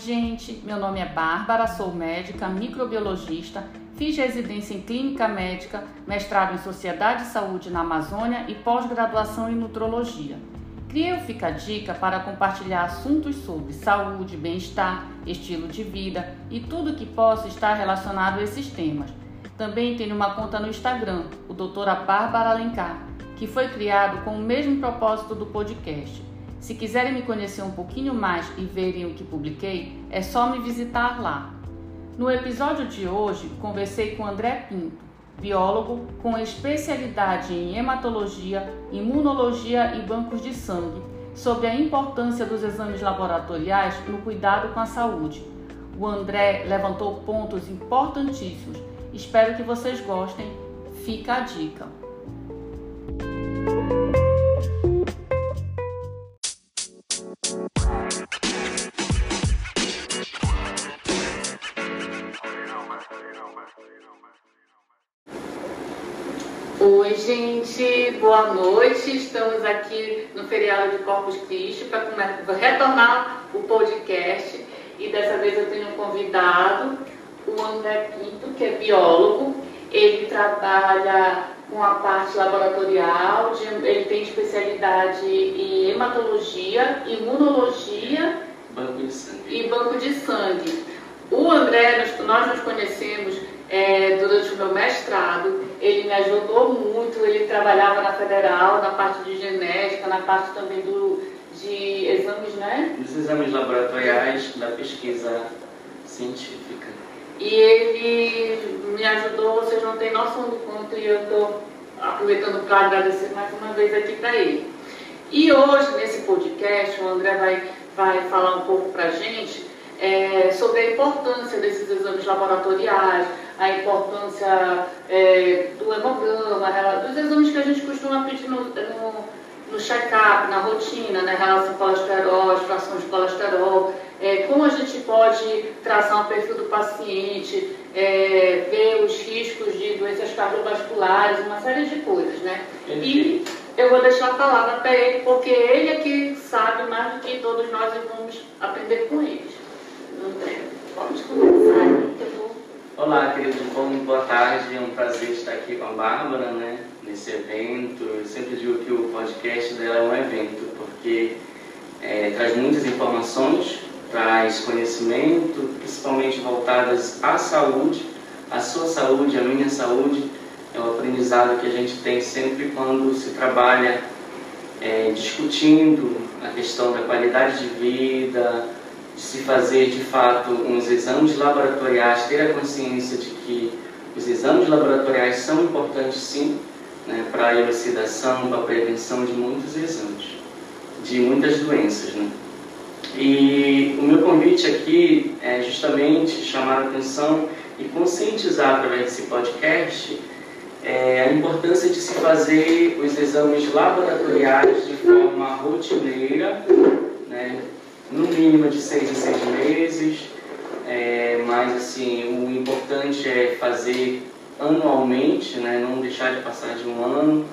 gente. Meu nome é Bárbara, sou médica, microbiologista, fiz residência em clínica médica, mestrado em Sociedade e Saúde na Amazônia e pós-graduação em nutrologia. Criei o Fica Dica para compartilhar assuntos sobre saúde, bem-estar, estilo de vida e tudo que possa estar relacionado a esses temas. Também tenho uma conta no Instagram, o doutora Bárbara Alencar, que foi criado com o mesmo propósito do podcast. Se quiserem me conhecer um pouquinho mais e verem o que publiquei, é só me visitar lá. No episódio de hoje, conversei com André Pinto, biólogo com especialidade em hematologia, imunologia e bancos de sangue, sobre a importância dos exames laboratoriais no cuidado com a saúde. O André levantou pontos importantíssimos. Espero que vocês gostem. Fica a dica. Gente, boa noite. Estamos aqui no feriado de Corpus Christi para retornar o podcast. E dessa vez eu tenho um convidado, o André Pinto, que é biólogo. Ele trabalha com a parte laboratorial, de, ele tem especialidade em hematologia, imunologia banco e banco de sangue. O André, nós nos conhecemos é, durante o meu mestrado, ele me ajudou muito, ele trabalhava na federal, na parte de genética, na parte também do, de exames, né? Dos exames laboratoriais da pesquisa científica. E ele me ajudou, vocês não têm noção do quanto, e eu estou aproveitando para agradecer mais uma vez aqui para ele. E hoje, nesse podcast, o André vai, vai falar um pouco para a gente é, sobre a importância desses exames laboratoriais, a importância é, do hemograma, dos exames que a gente costuma pedir no, no, no check-up, na rotina, né, relação colesterol, extração de colesterol, é, como a gente pode traçar um perfil do paciente, é, ver os riscos de doenças cardiovasculares, uma série de coisas, né? E eu vou deixar a palavra para ele, porque ele é que sabe mais do que todos nós e vamos aprender com eles. Vamos começar, eu vou Olá, querido, bom, boa tarde. É um prazer estar aqui com a Bárbara, né, nesse evento. Eu sempre digo que o podcast dela é um evento, porque é, traz muitas informações, traz conhecimento, principalmente voltadas à saúde, à sua saúde, à minha saúde. É um aprendizado que a gente tem sempre quando se trabalha é, discutindo a questão da qualidade de vida, se fazer de fato uns exames laboratoriais, ter a consciência de que os exames laboratoriais são importantes sim, né, para a elucidação, para a prevenção de muitos exames, de muitas doenças. Né? E o meu convite aqui é justamente chamar a atenção e conscientizar através desse podcast é, a importância de se fazer os exames laboratoriais de forma rotineira, né, no mínimo de seis em seis meses, é, mas assim, o importante é fazer anualmente, né, não deixar de passar de um ano,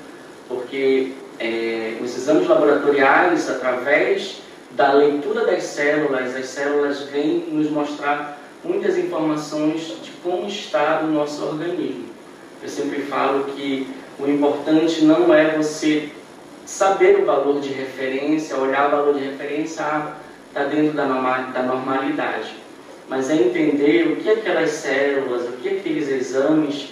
porque é, os exames laboratoriais, através da leitura das células, as células vêm nos mostrar muitas informações de como está o nosso organismo. Eu sempre falo que o importante não é você saber o valor de referência, olhar o valor de referência, ah, está dentro da normalidade. Mas é entender o que aquelas células, o que aqueles exames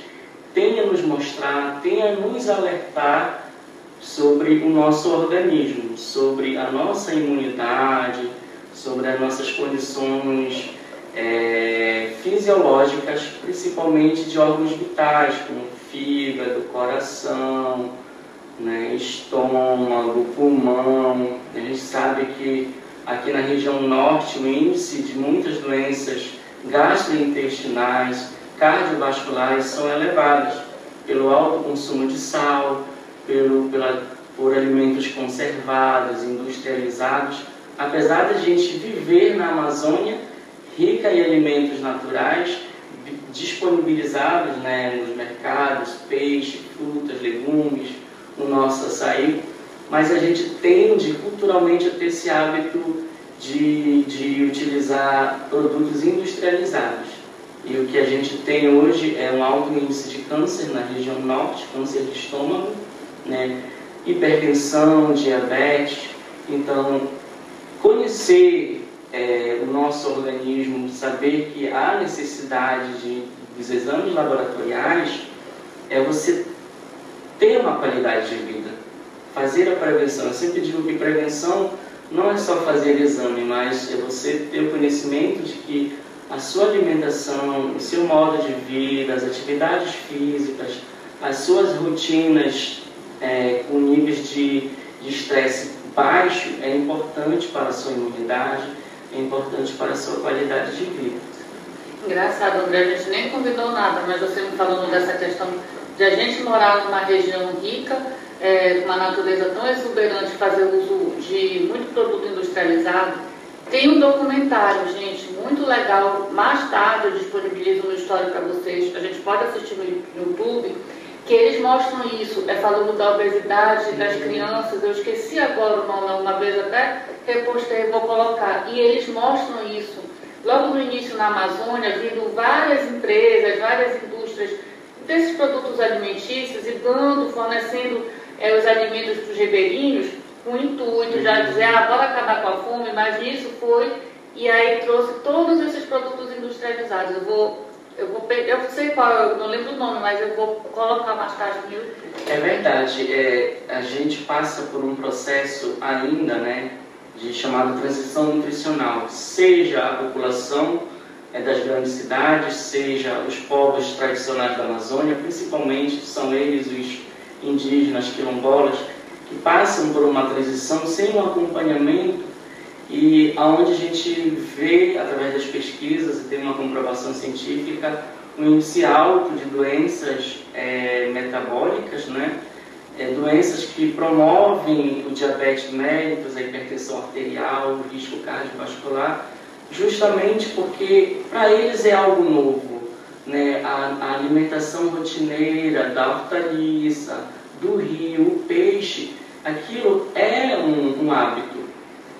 têm a nos mostrar, têm a nos alertar sobre o nosso organismo, sobre a nossa imunidade, sobre as nossas condições é, fisiológicas, principalmente de órgãos vitais, como fígado, coração, né, estômago, pulmão. A gente sabe que aqui na região norte, o índice de muitas doenças gastrointestinais, cardiovasculares são elevadas pelo alto consumo de sal, pelo, pela, por alimentos conservados, industrializados. Apesar de a gente viver na Amazônia, rica em alimentos naturais, disponibilizados né, nos mercados, peixe, frutas, legumes, o nosso açaí, mas a gente tende culturalmente a ter esse hábito de, de utilizar produtos industrializados. E o que a gente tem hoje é um alto índice de câncer na região norte, câncer de estômago, né? hipertensão, diabetes. Então, conhecer é, o nosso organismo, saber que há necessidade de, dos exames laboratoriais, é você ter uma qualidade de vida, fazer a prevenção. Eu sempre digo que prevenção não é só fazer exame, mas é você ter o conhecimento de que a sua alimentação, o seu modo de vida, as atividades físicas, as suas rotinas é, com níveis de estresse baixo é importante para a sua imunidade, é importante para a sua qualidade de vida. Engraçado, André, a gente nem convidou nada, mas você me falando dessa questão de a gente morar numa região rica, é, uma natureza tão exuberante, fazer uso de muito produto industrializado. Tem um documentário, gente, muito legal. Mais tarde eu disponibilizo no História para vocês. A gente pode assistir no YouTube que eles mostram isso, é falando da obesidade das crianças, eu esqueci agora o nome, uma vez até repostei, vou colocar, e eles mostram isso. Logo no início na Amazônia, vindo várias empresas, várias indústrias desses produtos alimentícios e dando, fornecendo é, os alimentos para os ribeirinhos, com o intuito de dizer, ah, bora acabar com a fome, mas isso foi, e aí trouxe todos esses produtos industrializados. Eu vou eu, vou, eu sei qual, eu não lembro o nome, mas eu vou colocar mais tarde no YouTube. É verdade. É, a gente passa por um processo ainda, né, de chamado transição nutricional. Seja a população é, das grandes cidades, seja os povos tradicionais da Amazônia, principalmente são eles os indígenas quilombolas, que passam por uma transição sem um acompanhamento e aonde a gente vê, através das pesquisas, e tem uma comprovação científica, um índice alto de doenças é, metabólicas, né? É, doenças que promovem o diabetes mellitus, a hipertensão arterial, o risco cardiovascular, justamente porque para eles é algo novo. Né? A, a alimentação rotineira da hortaliça, do rio, o peixe, aquilo é um, um hábito.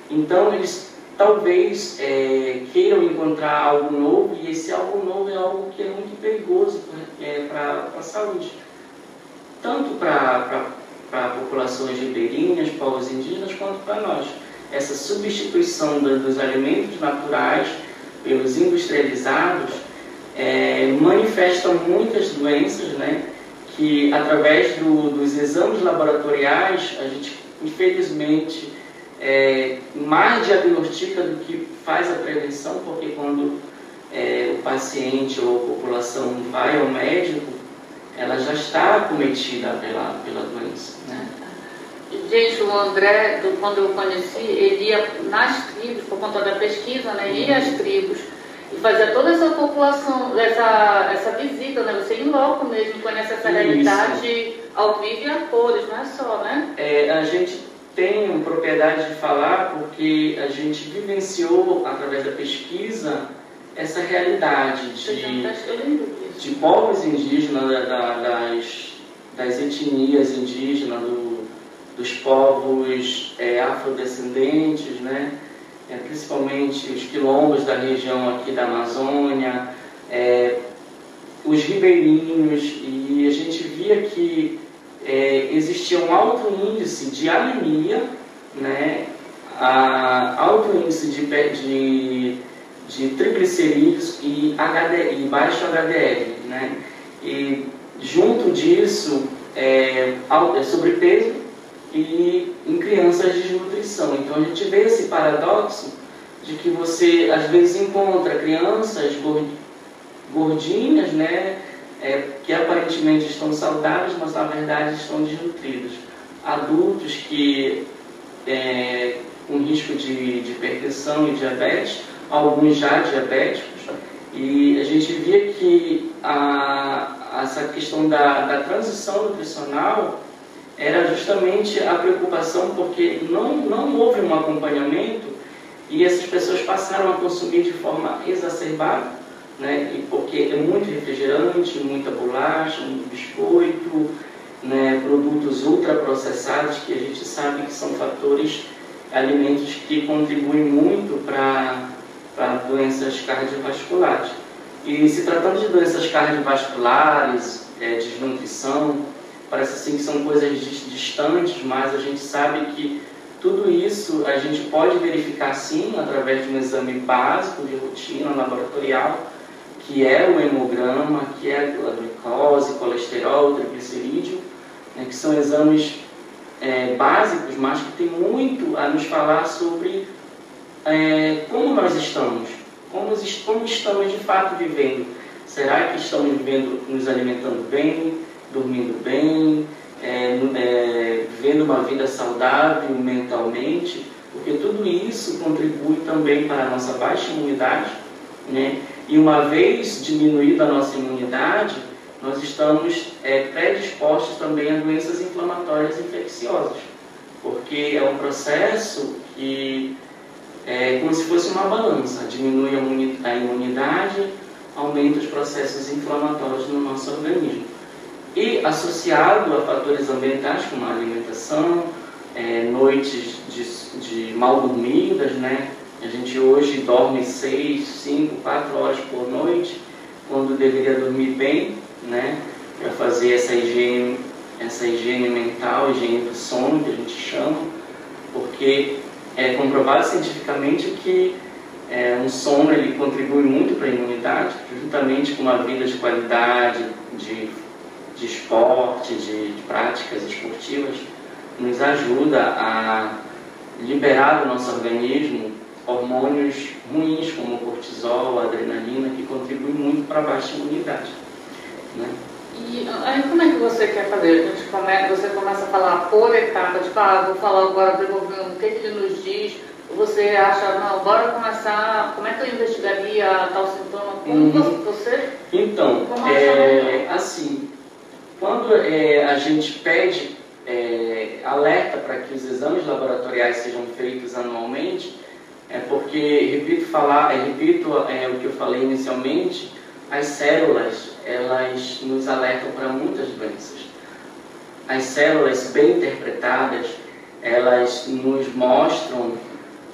Então eles talvez é, queiram encontrar algo novo e esse algo novo é algo que é muito perigoso é, para a saúde, tanto para populações ribeirinhas, povos indígenas, quanto para nós. Essa substituição do, dos alimentos naturais pelos industrializados é, manifesta muitas doenças, né, que através do, dos exames laboratoriais a gente infelizmente é, mais diagnostica do que faz a prevenção, porque quando é, o paciente ou a população vai ao médico, ela já está acometida pela, pela doença. Né? Gente, o André, quando eu conheci, ele ia nas tribos, por conta da pesquisa, né, ia às tribos e fazia toda essa população, essa, essa visita, né? Você em loco mesmo, conhece essa realidade ao vivo e a cores, não é só, né? É, a gente tenho propriedade de falar porque a gente vivenciou, através da pesquisa, essa realidade de, de povos indígenas, da, das, das etnias indígenas, do, dos povos é, afrodescendentes, né? É, principalmente os quilombos da região aqui da Amazônia, é, os ribeirinhos, e a gente via que é, existia um alto índice de anemia, né, a, alto índice de, de, de triglicerídeos e, e baixo HDL. Né, e junto disso, é, é, sobrepeso e em crianças desnutrição. Então a gente vê esse paradoxo de que você às vezes encontra crianças gordinhas, né, é, que aparentemente estão saudáveis, mas na verdade estão desnutridos. Adultos que é, com risco de, de hipertensão e diabetes, alguns já diabéticos, e a gente via que a, essa questão da, da transição nutricional era justamente a preocupação porque não, não houve um acompanhamento e essas pessoas passaram a consumir de forma exacerbada né? E porque é muito refrigerante, muita bolacha, muito biscoito, né? produtos ultraprocessados que a gente sabe que são fatores alimentos que contribuem muito para doenças cardiovasculares. E se tratando de doenças cardiovasculares, é, desnutrição, parece assim que são coisas distantes, mas a gente sabe que tudo isso a gente pode verificar sim através de um exame básico de rotina laboratorial, que é o hemograma, que é a glicose, colesterol, triglicerídeo, né, que são exames é, básicos, mas que tem muito a nos falar sobre é, como nós estamos, como, como estamos de fato vivendo. Será que estamos vivendo, nos alimentando bem, dormindo bem, é, é, vivendo uma vida saudável mentalmente? Porque tudo isso contribui também para a nossa baixa imunidade, né? E uma vez diminuída a nossa imunidade, nós estamos é, predispostos também a doenças inflamatórias infecciosas, porque é um processo que é como se fosse uma balança, diminui a imunidade, aumenta os processos inflamatórios no nosso organismo. E associado a fatores ambientais como a alimentação, é, noites de, de mal dormidas, né? A gente hoje dorme 6, 5, 4 horas por noite, quando deveria dormir bem, né? Para fazer essa higiene, essa higiene mental, higiene do sono, que a gente chama, porque é comprovado cientificamente que é, um sono ele contribui muito para a imunidade, juntamente com uma vida de qualidade, de, de esporte, de, de práticas esportivas, nos ajuda a liberar do nosso organismo hormônios ruins como cortisol, adrenalina, que contribuem muito para a baixa imunidade. Né? E aí como é que você quer fazer? A gente come, você começa a falar por etapa, tipo, ah, vou falar agora desenvolvendo o que, que ele nos diz, você acha, não, bora começar, como é que eu investigaria tal sintoma? Como uhum. você? Então, é, assim, quando é, a gente pede é, alerta para que os exames laboratoriais sejam feitos anualmente, é porque, repito, falar, é, repito é, o que eu falei inicialmente, as células elas nos alertam para muitas doenças. As células bem interpretadas, elas nos mostram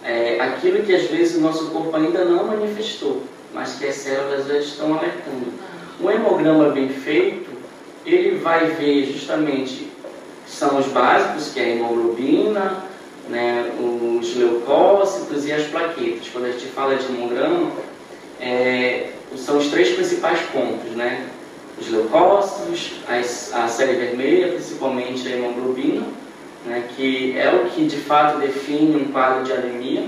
é, aquilo que às vezes o nosso corpo ainda não manifestou, mas que as células já estão alertando. Um hemograma bem feito, ele vai ver justamente são os básicos, que é a hemoglobina, né, os leucócitos e as plaquetas. Quando a gente fala de hemograma, é, são os três principais pontos, né? Os leucócitos, a, a série vermelha, principalmente a hemoglobina, né, que é o que de fato define um quadro de anemia.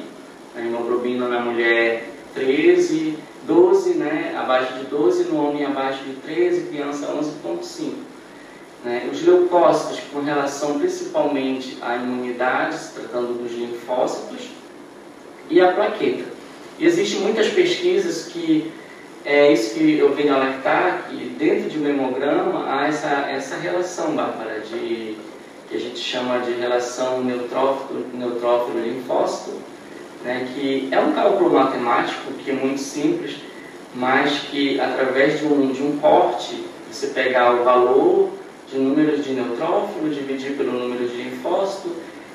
A hemoglobina na mulher 13, 12, né, abaixo de 12, no homem abaixo de 13, criança 11,5. Né? Os leucócitos com relação principalmente à imunidade, se tratando dos linfócitos, e a plaqueta. E existem muitas pesquisas que é isso que eu venho alertar, que dentro de um hemograma há essa, essa relação, Bárbara, de, que a gente chama de relação neutrófilo-linfócito, né, que é um cálculo matemático que é muito simples, mas que através de um, de um corte, você pegar o valor de números de neutrófilo, dividir pelo número de linfócito,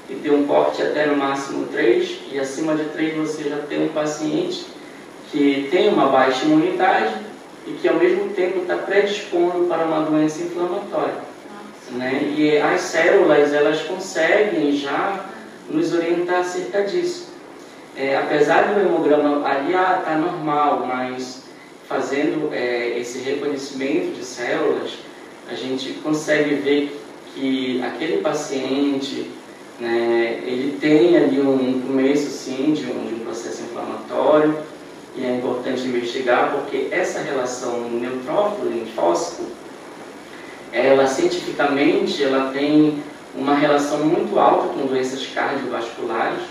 e ter um corte até no máximo 3, e acima de 3 você já tem um paciente que tem uma baixa imunidade e que ao mesmo tempo está predispondo para uma doença inflamatória. Né? E as células elas conseguem já nos orientar acerca disso. É, apesar do hemograma ali ah, está normal, mas fazendo é, esse reconhecimento de células, a gente consegue ver que aquele paciente né, ele tem ali um começo sim de um, de um processo inflamatório e é importante investigar porque essa relação neutrófilo-linfócito, ela cientificamente ela tem uma relação muito alta com doenças cardiovasculares,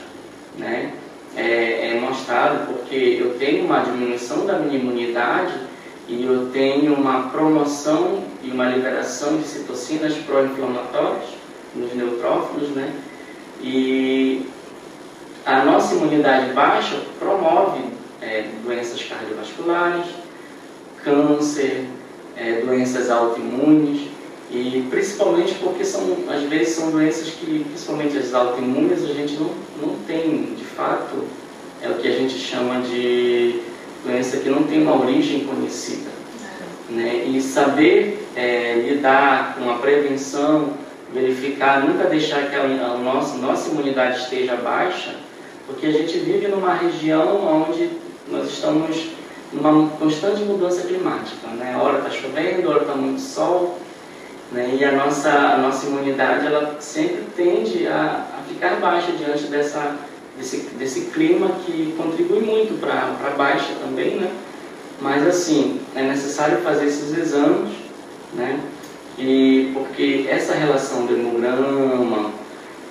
né? É, é mostrado porque eu tenho uma diminuição da minha imunidade e eu tenho uma promoção e uma liberação de citocinas pró-inflamatórias nos neutrófilos, né? E a nossa imunidade baixa promove é, doenças cardiovasculares, câncer, é, doenças autoimunes. E principalmente porque são, às vezes são doenças que, principalmente as autoimunes, a gente não, não tem, de fato, é o que a gente chama de doença que não tem uma origem conhecida. Né? E saber é, lidar com a prevenção, verificar, nunca deixar que a, a nossa, nossa imunidade esteja baixa, porque a gente vive numa região onde nós estamos numa constante mudança climática. Né? Hora está chovendo, hora está muito sol, né? e a nossa, a nossa imunidade ela sempre tende a, a ficar baixa diante dessa, desse, desse clima que contribui muito para a baixa também, né? Mas assim, é necessário fazer esses exames, né? E porque essa relação do hemograma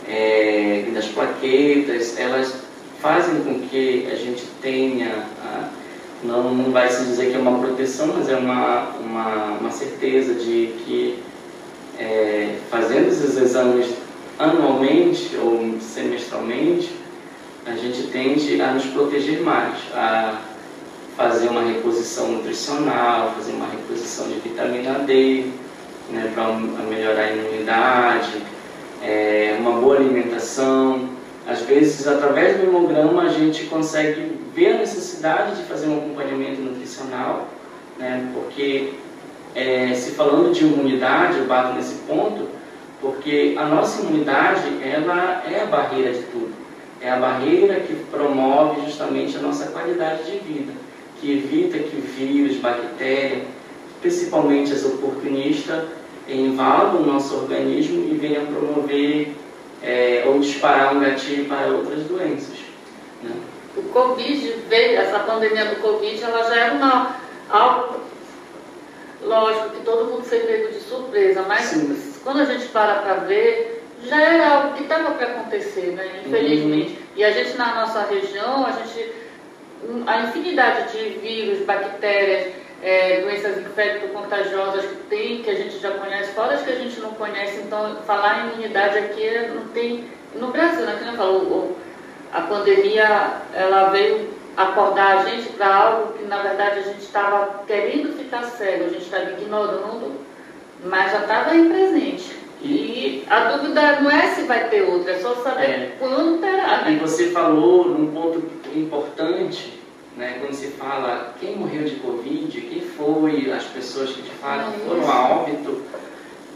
é, das plaquetas, elas fazem com que a gente tenha, não, não vai se dizer que é uma proteção, mas é uma, uma, uma certeza de que é, fazendo esses exames anualmente ou semestralmente, a gente tende a nos proteger mais, a fazer uma reposição nutricional, fazer uma reposição de vitamina D, né, para melhorar a imunidade, é, uma boa alimentação. Às vezes, através do hemograma, a gente consegue ver a necessidade de fazer um acompanhamento nutricional, né, porque é, se falando de imunidade, eu bato nesse ponto, porque a nossa imunidade ela é a barreira de tudo. É a barreira que promove justamente a nossa qualidade de vida que evita que vírus, bactérias, principalmente as oportunistas, invadam o nosso organismo e venham promover é, ou disparar um gatilho para outras doenças. Né? O Covid veio, essa pandemia do Covid, ela já era uma, algo, lógico que todo mundo foi pego de surpresa, mas Sim. quando a gente para para ver, já era algo que estava para acontecer, né? infelizmente. Uhum. E a gente na nossa região, a gente a infinidade de vírus, bactérias, é, doenças infecto-contagiosas que tem, que a gente já conhece, fora as que a gente não conhece. Então, falar em imunidade aqui não tem. No Brasil, né, que não falou, a pandemia ela veio acordar a gente para algo que na verdade a gente estava querendo ficar cego, a gente estava ignorando, mas já estava aí presente. E a dúvida não é se vai ter outra, é só saber é. quando terá. Né? E você falou num ponto importante, né, quando se fala quem morreu de Covid, quem foi as pessoas que de fato foram a óbito,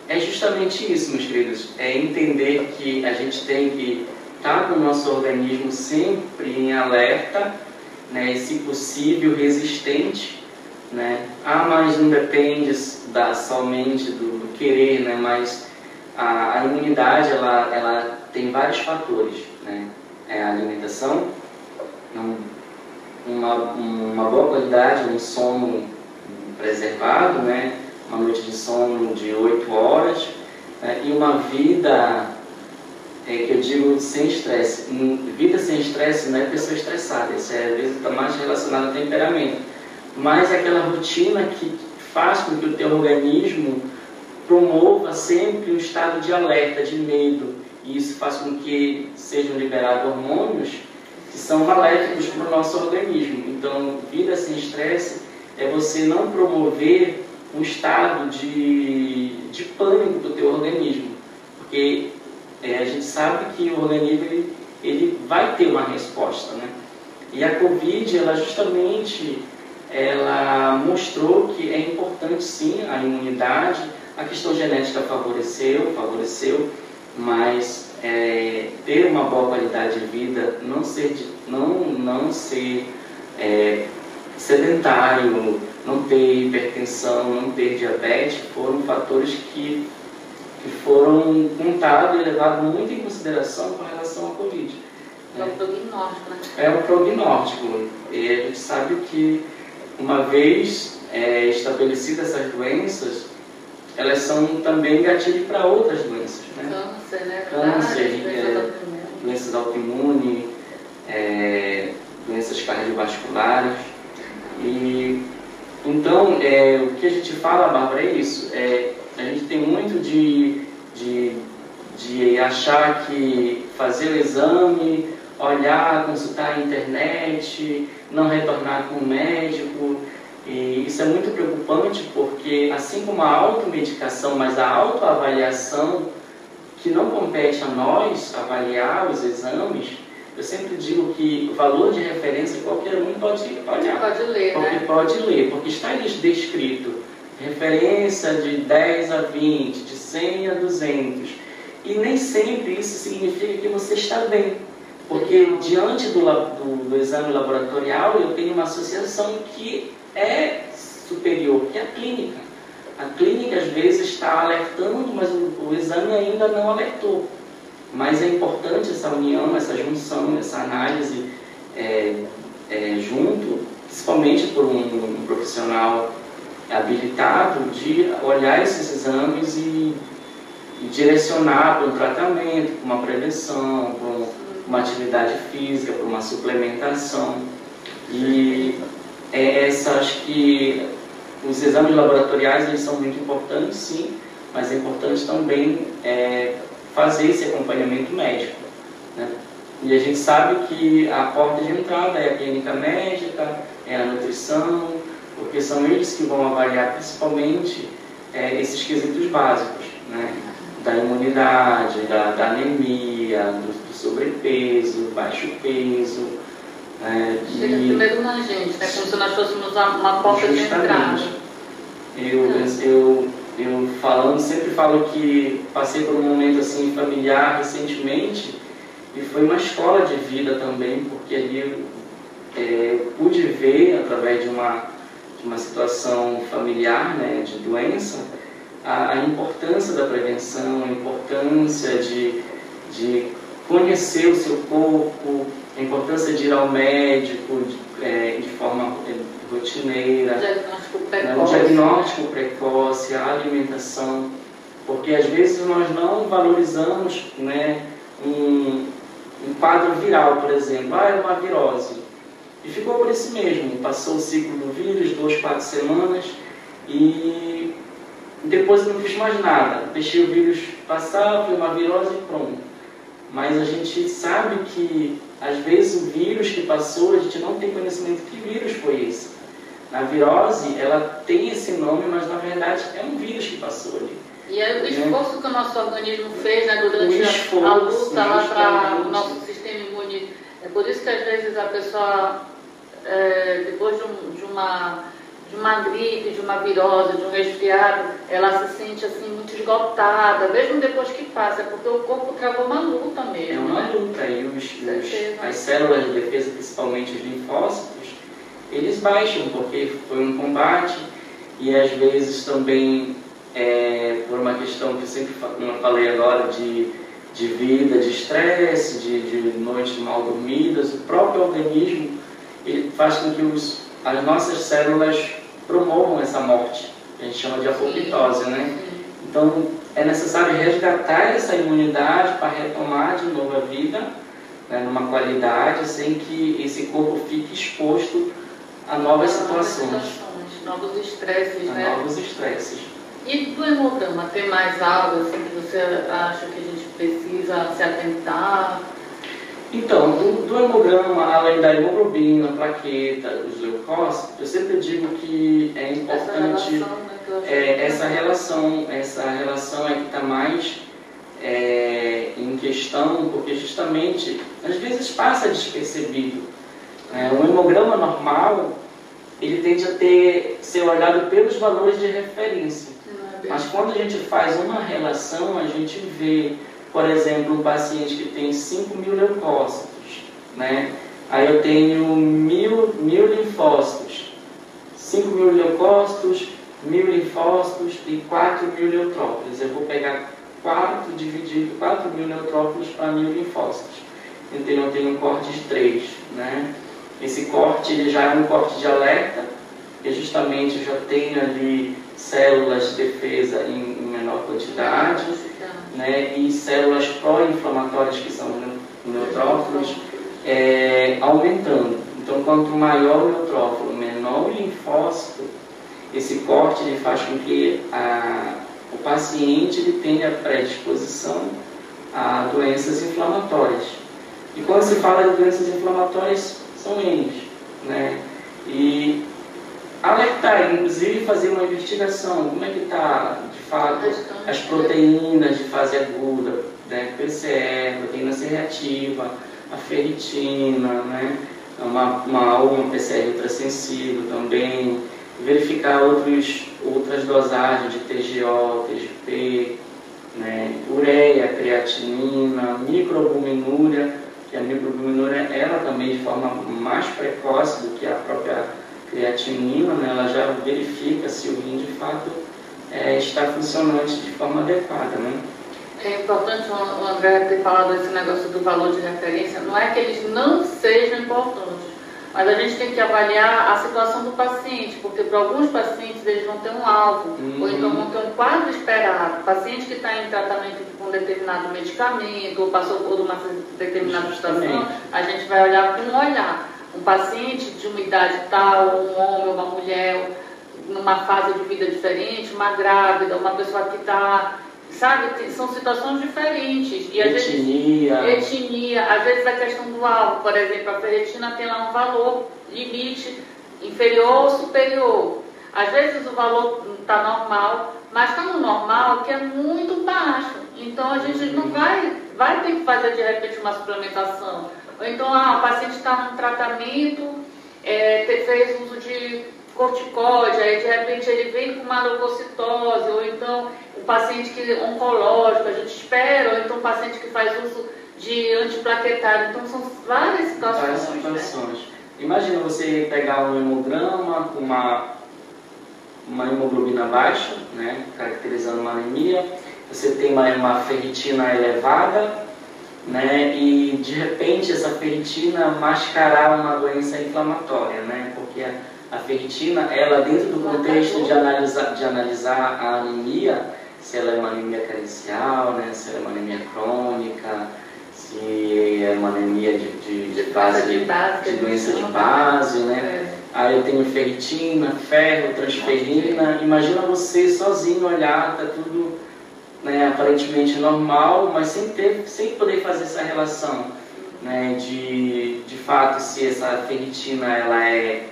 é justamente isso, meus queridos, é entender que a gente tem que estar com o nosso organismo sempre em alerta, né, e se possível resistente, né? Ah, mas não depende da, somente do, querer, né? mas a, a, imunidade ela, ela tem vários fatores, né? É a alimentação, uma, uma boa qualidade, um sono preservado, né? uma noite de sono de 8 horas né? e uma vida é, que eu digo sem estresse. Vida sem estresse não é pessoa estressada, isso é, às vezes está mais relacionado ao temperamento, mas é aquela rotina que faz com que o teu organismo promova sempre um estado de alerta, de medo, e isso faz com que sejam liberados hormônios que são maléficos para o nosso organismo. Então, vida sem estresse é você não promover um estado de, de pânico para o teu organismo, porque é, a gente sabe que o organismo ele, ele vai ter uma resposta, né? E a Covid, ela justamente, ela mostrou que é importante sim a imunidade, a questão genética favoreceu, favoreceu, mas é, ter uma boa qualidade de vida, não ser, não, não ser é, sedentário, não ter hipertensão, não ter diabetes, foram fatores que, que foram contados e levados muito em consideração com relação à Covid. É o prognóstico, né? É o prognóstico. E a gente sabe que, uma vez é, estabelecidas essas doenças, elas são também gatilho para outras doenças. Né? Câncer, né? Câncer, é, doenças autoimunes, é, doenças cardiovasculares. E, então, é, o que a gente fala, Bárbara, é isso. É, a gente tem muito de, de, de achar que fazer o exame, olhar, consultar a internet, não retornar com o médico E isso é muito preocupante porque, assim como a automedicação, mas a autoavaliação, que não compete a nós avaliar os exames, eu sempre digo que o valor de referência qualquer um pode olhar. Pode ler, porque né? Pode ler, porque está descrito referência de 10 a 20, de 100 a 200. E nem sempre isso significa que você está bem. Porque diante do, do, do exame laboratorial eu tenho uma associação que é superior, que é a clínica. A clínica às vezes está alertando, mas o, o exame ainda não alertou. Mas é importante essa união, essa junção, essa análise é, é, junto, principalmente por um, um, profissional habilitado, de olhar esses exames e, e direcionar para um tratamento, para uma prevenção, para uma atividade física, para uma suplementação. E é essa, acho que os exames laboratoriais eles são muito importantes, sim, mas é importante também é, fazer esse acompanhamento médico. Né? E a gente sabe que a porta de entrada é a clínica médica, é a nutrição, porque são eles que vão avaliar principalmente é, esses quesitos básicos, né? da imunidade, da, da anemia, do, do, sobrepeso, baixo peso. É, Chega primeiro na gente, né? como se nós fôssemos uma porta de entrada. Eu, eu eu falando, sempre falo que passei por um momento assim familiar recentemente e foi uma escola de vida também, porque ali eu é, pude ver através de uma, de uma situação familiar, né, de doença, a, a importância da prevenção, a importância de, de conhecer o seu corpo, a importância de ir ao médico de, é, de forma rotineira, diagnóstico precoce. Né, um diagnóstico precoce, a alimentação, porque às vezes nós não valorizamos né, um, um quadro viral, por exemplo, ah, é uma virose. E ficou por isso mesmo, passou o ciclo do vírus, duas, quatro semanas, e depois não fiz mais nada. Deixei o vírus passar, foi uma virose e pronto. Mas a gente sabe que, às vezes, o vírus que passou, a gente não tem conhecimento que vírus foi esse. A virose, ela tem esse nome, mas na verdade é um vírus que passou ali. E é o esforço né? que o nosso organismo fez né, durante esforço, a luta lá para o nosso. É por isso que às vezes a pessoa, é, depois de, um, de, uma, de uma gripe, de uma virose, de um resfriado, ela se sente assim muito esgotada, mesmo depois que passa, porque o corpo travou uma luta mesmo. É uma né? luta, e os, as células de defesa, principalmente os linfócitos, eles baixam, porque foi um combate e às vezes também é, por uma questão que eu sempre falei agora de, de vida, de estresse, de, de noites mal dormidas, o próprio organismo ele faz com que os, as nossas células promovam essa morte, que a gente chama de apoptose, né? Então é necessário resgatar essa imunidade para retomar de novo a vida, né, numa qualidade, sem que esse corpo fique exposto a novas situações. Novos estresses, a né? Novos estresses. E do hemograma, tem mais algo assim, que você acha que a gente precisa se atentar? Então, do, do hemograma, além da hemoglobina, plaqueta, os leucócitos, eu sempre digo que é importante essa relação, né, é, essa, relação essa relação é que está mais é, em questão, porque justamente às vezes passa despercebido. É, um hemograma normal, ele tende a ter, ser olhado pelos valores de referência. Mas quando a gente faz uma relação, a gente vê, por exemplo, um paciente que tem 5 mil leucócitos, né? aí eu tenho mil, mil linfócitos, 5 mil leucócitos, mil linfócitos e 4 mil neutrófilos. Eu vou pegar 4 dividido 4 mil neutrófilos para mil linfócitos. Então eu tenho um corte de 3, né? Esse corte ele já é um corte de alerta, que justamente já tem ali células de defesa em, em menor quantidade, né, e células pró-inflamatórias, que são neutrófilos, é, aumentando. Então, quanto maior o neutrófilo, menor o linfócito, esse corte ele faz com que a, o paciente ele tenha predisposição a doenças inflamatórias. E quando se fala de doenças inflamatórias, são N. Né? E alertar, inclusive fazer uma investigação, como é que está, fato, as proteínas de fase aguda, né, PCR, proteína C reativa, a ferritina, né, uma, uma, uma PCR ultrassensível também, verificar outros, outras dosagens de TGO, TGP, né, ureia, creatinina, microalbuminúria, que a microalbuminúria ela também de forma mais precoce do que a própria creatinina, né, ela já verifica se o rim de fato é, está funcionante de forma adequada. Né? É importante o André ter falado esse negócio do valor de referência, não é que eles não sejam importantes, mas a gente tem que avaliar a situação do paciente, porque para alguns pacientes eles vão ter um alvo, uhum. ou então vão ter um quadro esperado. Paciente que está em tratamento com determinado medicamento, ou passou por uma determinada situação, a gente vai olhar com um olhar. Um paciente de uma idade tal, um homem uma mulher, numa fase de vida diferente, uma grávida, uma pessoa que está sabe? São situações diferentes. E etnia. Vezes, etnia. Às vezes a questão do alvo, por exemplo, a ferritina tem lá um valor limite inferior ou superior. Às vezes o valor está normal, mas está no normal que é muito baixo. Então a gente não uhum. vai, vai ter que fazer de repente uma suplementação. Ou então ah, o paciente está num tratamento, é, fez uso de corticóide, aí de repente ele vem com uma leucocitose, ou então o paciente que oncológico, a gente espera, ou então o paciente que faz uso de antiplaquetário. Então são várias situações. Várias situações. Né? Imagina você pegar um hemograma com uma, uma hemoglobina baixa, né, caracterizando uma anemia, você tem uma, uma ferritina elevada, né, e de repente essa ferritina mascarar uma doença inflamatória, né, porque a, ferritina, ela dentro do contexto de analisar, de analisar a anemia, se ela é uma anemia carencial, né, se ela é uma anemia crônica, se é uma anemia de, de, de base, de, de doença de base, né? É. Aí eu tenho ferritina, ferro, transferrina. Imagina você sozinho olhar, tá tudo né, aparentemente normal, mas sem, ter, sem poder fazer essa relação né, de, de fato se essa ferritina ela é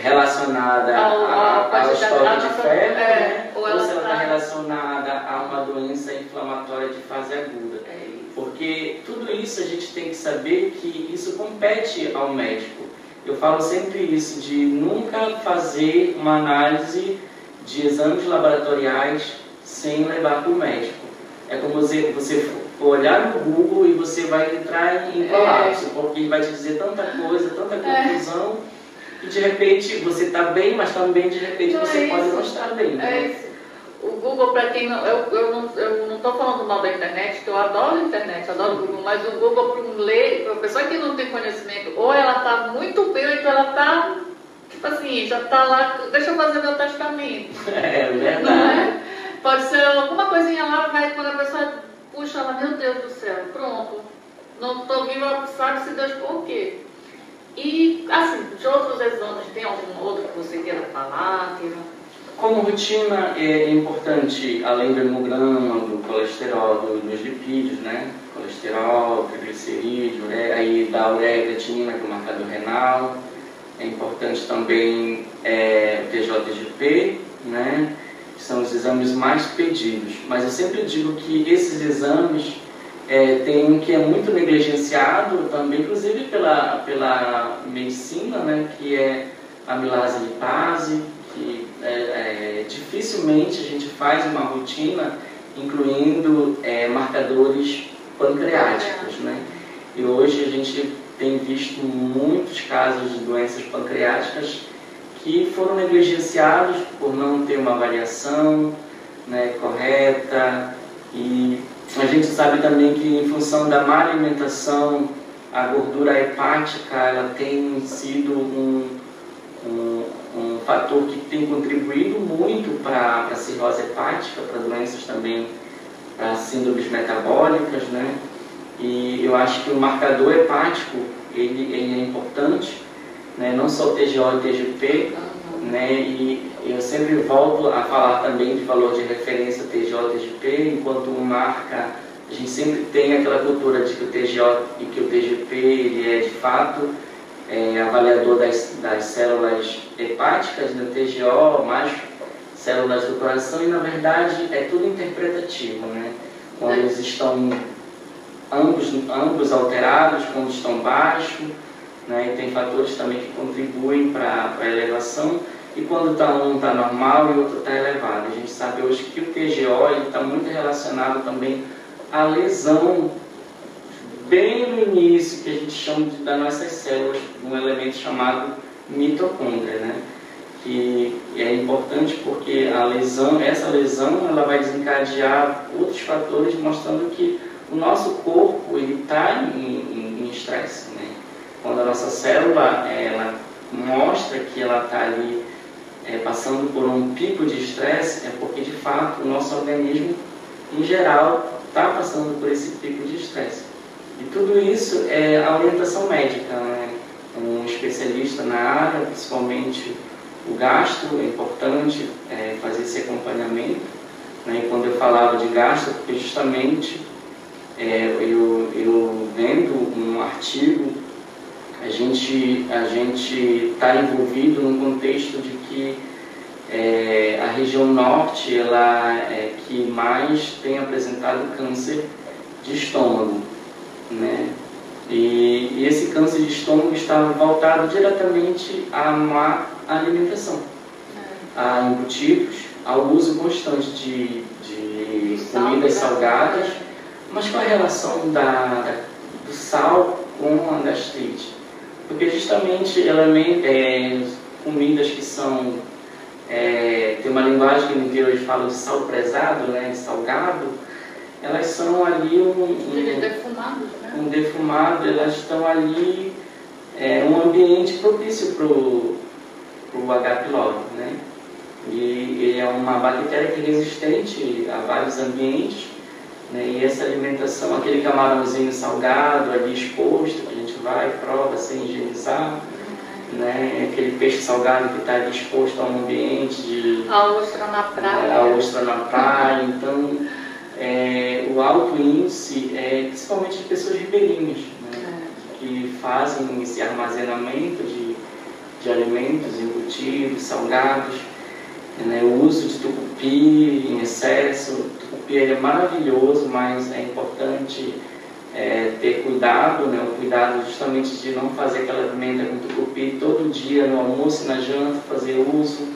relacionada ao, ao, ao estoque de ferro, é, né? ou, ela está relacionada a uma doença inflamatória de fase aguda. É Porque tudo isso a gente tem que saber que isso compete ao médico. Eu falo sempre isso, de nunca fazer uma análise de exames laboratoriais sem levar para o médico. É como você, você olhar no Google e você vai entrar em é. colapso, é. porque ele vai te dizer tanta coisa, tanta é. confusão. É e de repente você está bem, mas também de repente não você é pode não estar bem. Né? É isso. O Google, para quem não. Eu, eu não eu não estou falando mal da internet, que eu adoro a internet, adoro o Google, mas o Google, para um ler, para a pessoa que não tem conhecimento, ou ela está muito bem, ou então ela está. Tipo assim, já está lá, deixa eu fazer meu testamento. É verdade. Não é? Pode ser alguma coisinha lá, vai quando a pessoa puxa ela, meu Deus do céu, pronto. Não estou viva, sabe-se Deus por quê. E, assim, de outros exames, tem algum outro que você queira falar? Queira... Como rotina é importante, além do hemograma, do colesterol, do, dos lipídios, né? Colesterol, triglicerídeo, ureia, aí da ureia creatinina, que é o marcador renal. É importante também é, o TJGP, né? Que são os exames mais pedidos. Mas eu sempre digo que esses exames é, tem um que é muito negligenciado também, inclusive pela, pela medicina, né, que é a milase lipase, que é, é, dificilmente a gente faz uma rotina incluindo é, marcadores pancreáticos. Né? E hoje a gente tem visto muitos casos de doenças pancreáticas que foram negligenciados por não ter uma avaliação né, correta e a gente sabe também que em função da má alimentação, a gordura hepática ela tem sido um, um, um fator que tem contribuído muito para a cirrose hepática, para doenças também, para síndromes metabólicas, né? E eu acho que o marcador hepático ele, ele é importante, né? não só o TGO e TGP, né? E eu sempre volto a falar também de valor de referência TGO TGP, enquanto marca, a gente sempre tem aquela cultura de que o TGO e que o TGP ele é de fato é, avaliador das, das células hepáticas, do TGO, mais células do coração, e na verdade é tudo interpretativo, né? Quando eles estão ambos, ambos alterados, quando estão baixos, né? e tem fatores também que contribuem para a elevação, e quando tá, um está normal e o outro está elevado. A gente sabe hoje que o TGO está muito relacionado também à lesão bem no início, que a gente chama de, das nossas células, um elemento chamado mitocôndria, né? que é importante porque a lesão, essa lesão, ela vai desencadear outros fatores mostrando que o nosso corpo está em estresse, né? Quando a nossa célula ela mostra que ela está ali é, passando por um pico de estresse, é porque de fato o nosso organismo em geral está passando por esse pico de estresse. E tudo isso é a orientação médica, né? Um especialista na área, principalmente o gastro, é importante é, fazer esse acompanhamento. Né? E quando eu falava de gastro, porque justamente é, eu, eu vendo um artigo, a gente a gente está envolvido num contexto de que é, a região norte ela é que mais tem apresentado câncer de estômago né? E, e esse câncer de estômago estava voltado diretamente à má alimentação, a embutidos, ao uso constante de, de comidas salgadas, mas qual a relação da, da, do sal com a gastrite? Porque justamente elemento, é, comidas que são é, tem uma linguagem que no interior falam de sal prezado, né, de salgado, elas são ali um, um, defumados, né? um defumado, elas estão ali é, um ambiente propício para o H. pylori, né? E, e, é uma bactéria que é resistente a vários ambientes, né? E essa alimentação, aquele camarãozinho salgado ali exposto, que a gente vai, prova sem higienizar, né? Aquele peixe salgado que está exposto a um ambiente de... A ostra na praia. Né? A ostra na praia, então é, o alto índice é principalmente de pessoas ribeirinhas, né, é. que fazem esse armazenamento de, de alimentos embutidos, salgados, né, o uso de tucupi em excesso. O tucupi é maravilhoso, mas é importante é, ter cuidado, né, o cuidado justamente de não fazer aquela alimenta com tucupi todo dia, no almoço e na janta, fazer uso.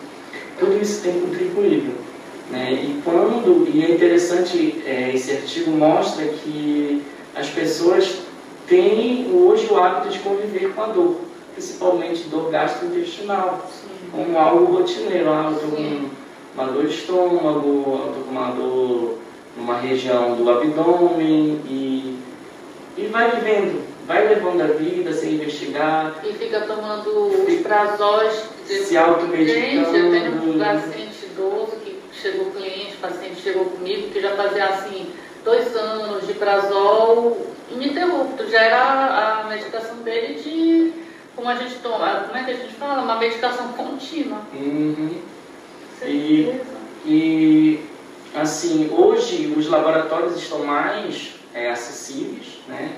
Tudo isso tem contribuído. Né? E quando, e é interessante, é, esse artigo mostra que as pessoas têm hoje o hábito de conviver com a dor, principalmente dor gastrointestinal, como algo rotineiro. Ah, eu estou com uma dor de estômago, eu estou com uma dor numa região do abdômen e, e vai vivendo, vai levando a vida sem investigar. E fica tomando os prazóis, se automedicando. Gente, eu tenho um paciente idoso que chegou cliente, paciente chegou comigo, que já fazia assim, dois anos de prazol ininterrupto, já era a medicação dele de, como a gente toma, como é que a gente fala? Uma medicação contínua. Uhum. E, e, assim, hoje os laboratórios estão mais é, acessíveis, né?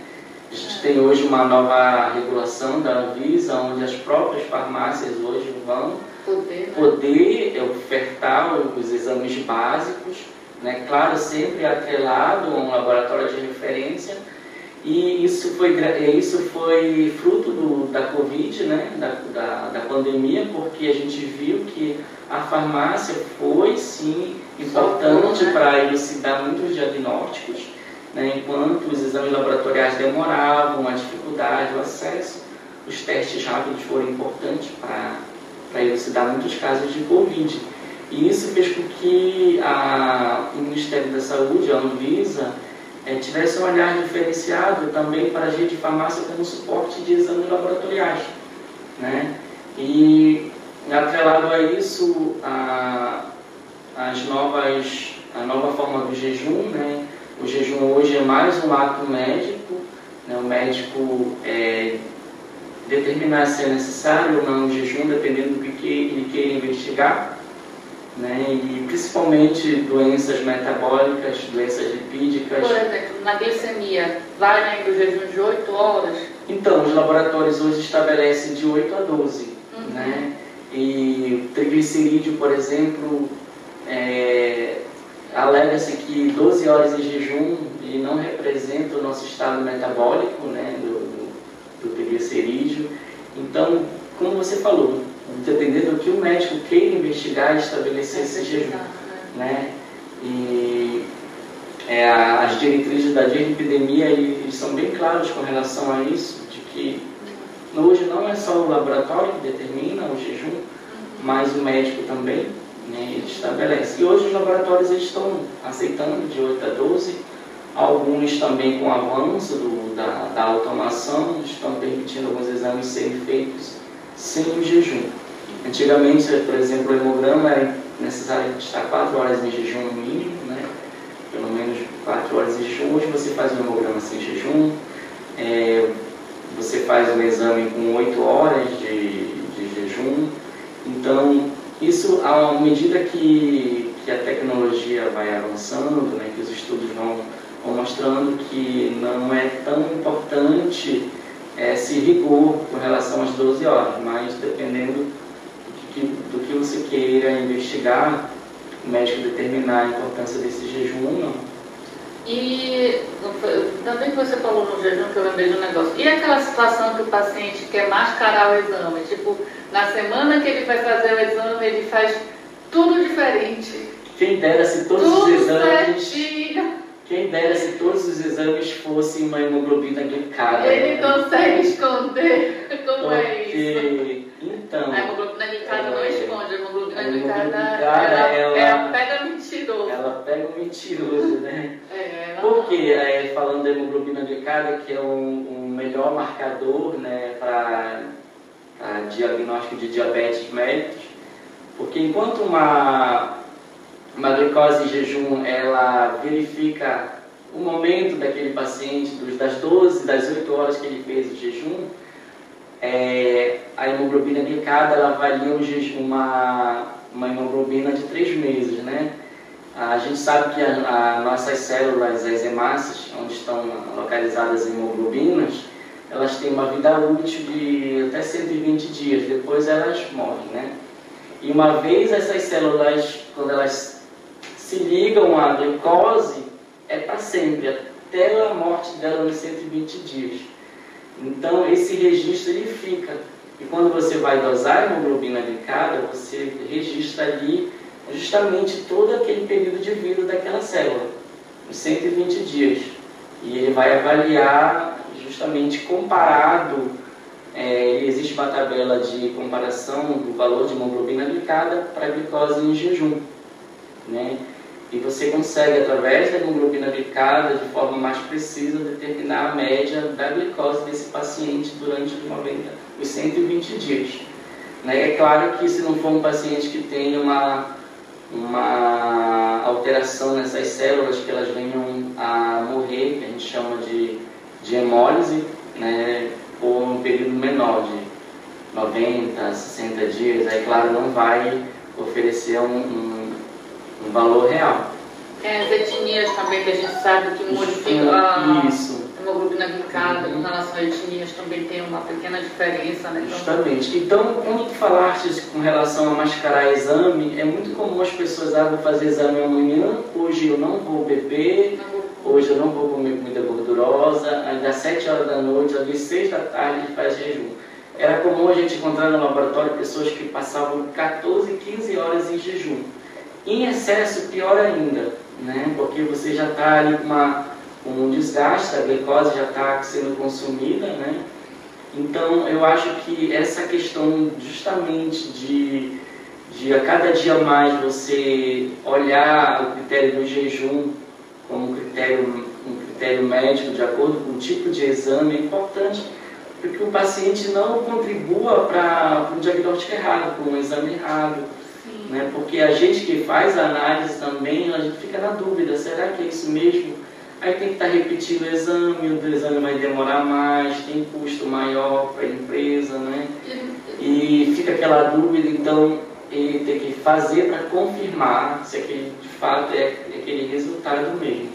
A gente tem hoje uma nova regulação da Anvisa, onde as próprias farmácias hoje vão poder, né? poder ofertar os exames básicos, né? claro, sempre atrelado a um laboratório de referência. E isso foi, isso foi fruto do, da Covid, né? da, da, da pandemia, porque a gente viu que a farmácia foi sim importante né? para elucidar muitos diagnósticos né, enquanto os exames laboratoriais demoravam, a dificuldade, o acesso, os testes rápidos foram importantes para elucidar muitos casos de Covid. E isso fez com que a, o Ministério da Saúde, a Anvisa, é, tivesse um olhar diferenciado também para a de farmácia como suporte de exames laboratoriais. Né? E atrelado a isso, a, as novas, a nova forma do jejum, né? O jejum hoje é mais um ato médico, né? o médico é, determinar se é necessário ou não o jejum, dependendo do que ele queira investigar. Né? e principalmente doenças metabólicas, doenças lipídicas. Por exemplo, na glicemia, vai o jejum de 8 horas? Então, os laboratórios hoje estabelecem de 8 a 12. Uhum. Né? E triglicerídeo, por exemplo, é, alega-se que 12 horas em jejum ele não representa o nosso estado metabólico né, do, do, do triglicerídeo. Então, como você falou, dependendo do que o médico queira investigar e estabelecer esse jejum. Né? E é, as diretrizes da eles são bem claros com relação a isso, de que hoje não é só o laboratório que determina o jejum, mas o médico também né, ele estabelece. E hoje os laboratórios eles estão aceitando de 8 a 12, alguns também com o avanço do, da, da automação, estão permitindo alguns exames serem feitos sem o jejum. Antigamente, por exemplo, o hemograma era necessário estar 4 horas em jejum no mínimo, né? pelo menos 4 horas em jejum. Hoje você faz um hemograma sem jejum, é, você faz um exame com 8 horas de, de jejum. Então, isso, à medida que, que a tecnologia vai avançando, né, que os estudos vão, vão mostrando que não é tão importante é, esse rigor com relação às 12 horas, mas dependendo do que, do que você queira investigar, o médico determinar a importância desse jejum ou não. E também que você falou no jejum, que eu lembrei de um negócio. E aquela situação que o paciente quer mascarar o exame? Tipo, na semana que ele vai fazer o exame, ele faz tudo diferente. Quem dera se todos tudo os exames. Certinho quem dera se todos os exames fossem uma hemoglobina glicada. Ele consegue esconder como é Porque, é isso. Então, a hemoglobina glicada é, não esconde, a hemoglobina, a hemoglobina glicada, ela, ela, ela, pega mentiroso. Ela pega o mentiroso, né? É. Porque, é, falando da hemoglobina glicada, que é um, um melhor marcador né, para diagnóstico de diabetes mellitus, porque enquanto uma uma glicose em jejum, ela verifica o momento daquele paciente, das 12, das 8 horas que ele fez o jejum, é, a hemoglobina glicada ela avalia um jejum, uma, uma hemoglobina de 3 meses, né? A gente sabe que as nossas células, as hemácias, onde estão localizadas as hemoglobinas, elas têm uma vida útil de até 120 dias, depois elas morrem, né? E uma vez essas células, quando elas se ligam à glicose é para sempre, até a morte dela nos 120 dias. Então esse registro ele fica. E quando você vai dosar a hemoglobina glicada, você registra ali justamente todo aquele período de vida daquela célula, os 120 dias. E ele vai avaliar justamente comparado, é, existe uma tabela de comparação do valor de hemoglobina glicada para a glicose em jejum. Né? E você consegue, através da hemoglobina glicada, de forma mais precisa, determinar a média da glicose desse paciente durante os, 90, os 120 dias. Né? É claro que se não for um paciente que tenha uma, uma alteração nessas células, que elas venham a morrer, que a gente chama de, de hemólise, né? por um período menor, de 90, 60 dias, aí claro não vai oferecer um, um um valor real. Tem as etnias também que a gente sabe que modificam a hemoglobina glicada uhum. com relação a etnias também tem uma pequena diferença, né? Então, Justamente. Então, quando tu falaste com relação a mascarar exame, é muito comum as pessoas, ah, vou fazer exame amanhã, hoje eu não vou beber, hoje eu não vou comer comida gordurosa, aí das 7 horas da noite, às 6 da tarde faz jejum. Era comum a gente encontrar no laboratório pessoas que passavam 14, 15 horas em jejum. Em excesso, pior ainda, né? porque você já está ali com, uma, um desgaste, a glicose já está sendo consumida. Né? Então, eu acho que essa questão justamente de, de a cada dia mais você olhar o critério do jejum como critério, um critério médico de acordo com o tipo de exame é importante para que o paciente não contribua para um diagnóstico errado, para um exame errado né? Porque a gente que faz a análise também, a gente fica na dúvida, será que é isso mesmo? Aí tem que estar repetindo o exame, o exame vai demorar mais, tem custo maior para a empresa, né? E fica aquela dúvida, então ele ter que fazer para confirmar se aquele de fato é aquele resultado mesmo.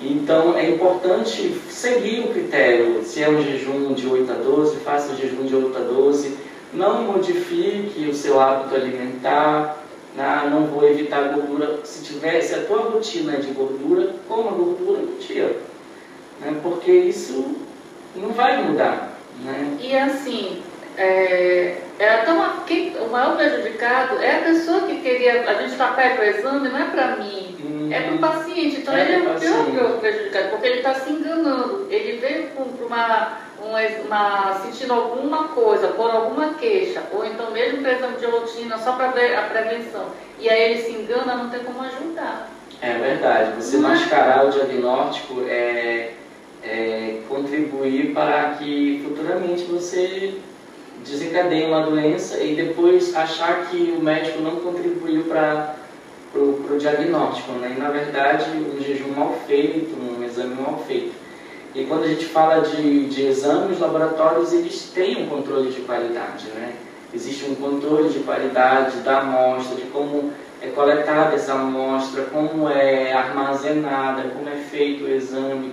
Então é importante seguir o critério. Se é um jejum de 8 a 12, faça o jejum de 8 a 12. Não modifique o seu hábito alimentar. Ah, não vou evitar gordura. Se tiver, se a tua rotina de gordura, coma gordura no dia. Né? Porque isso não vai mudar. Né? E assim, é, é tão, quem, o maior prejudicado é a pessoa que queria. A gente está perto do exame, não é para mim, hum, é para o paciente. Então é ele é o pior, pior prejudicado, porque ele está se enganando. Ele veio para uma, uma, sentindo alguma coisa, por alguma queixa, ou então mesmo para exame de rotina, só para ver a prevenção. E aí ele se engana, não tem como ajudar. É verdade. Você não é? mascarar o diagnóstico é, é contribuir para que futuramente você desencadeia uma doença e depois achar que o médico não contribuiu para o diagnóstico. Né? E, na verdade, um jejum mal feito, um exame mal feito. E quando a gente fala de, de exames, laboratórios eles têm um controle de qualidade. Né? Existe um controle de qualidade da amostra, de como é coletada essa amostra, como é armazenada, como é feito o exame.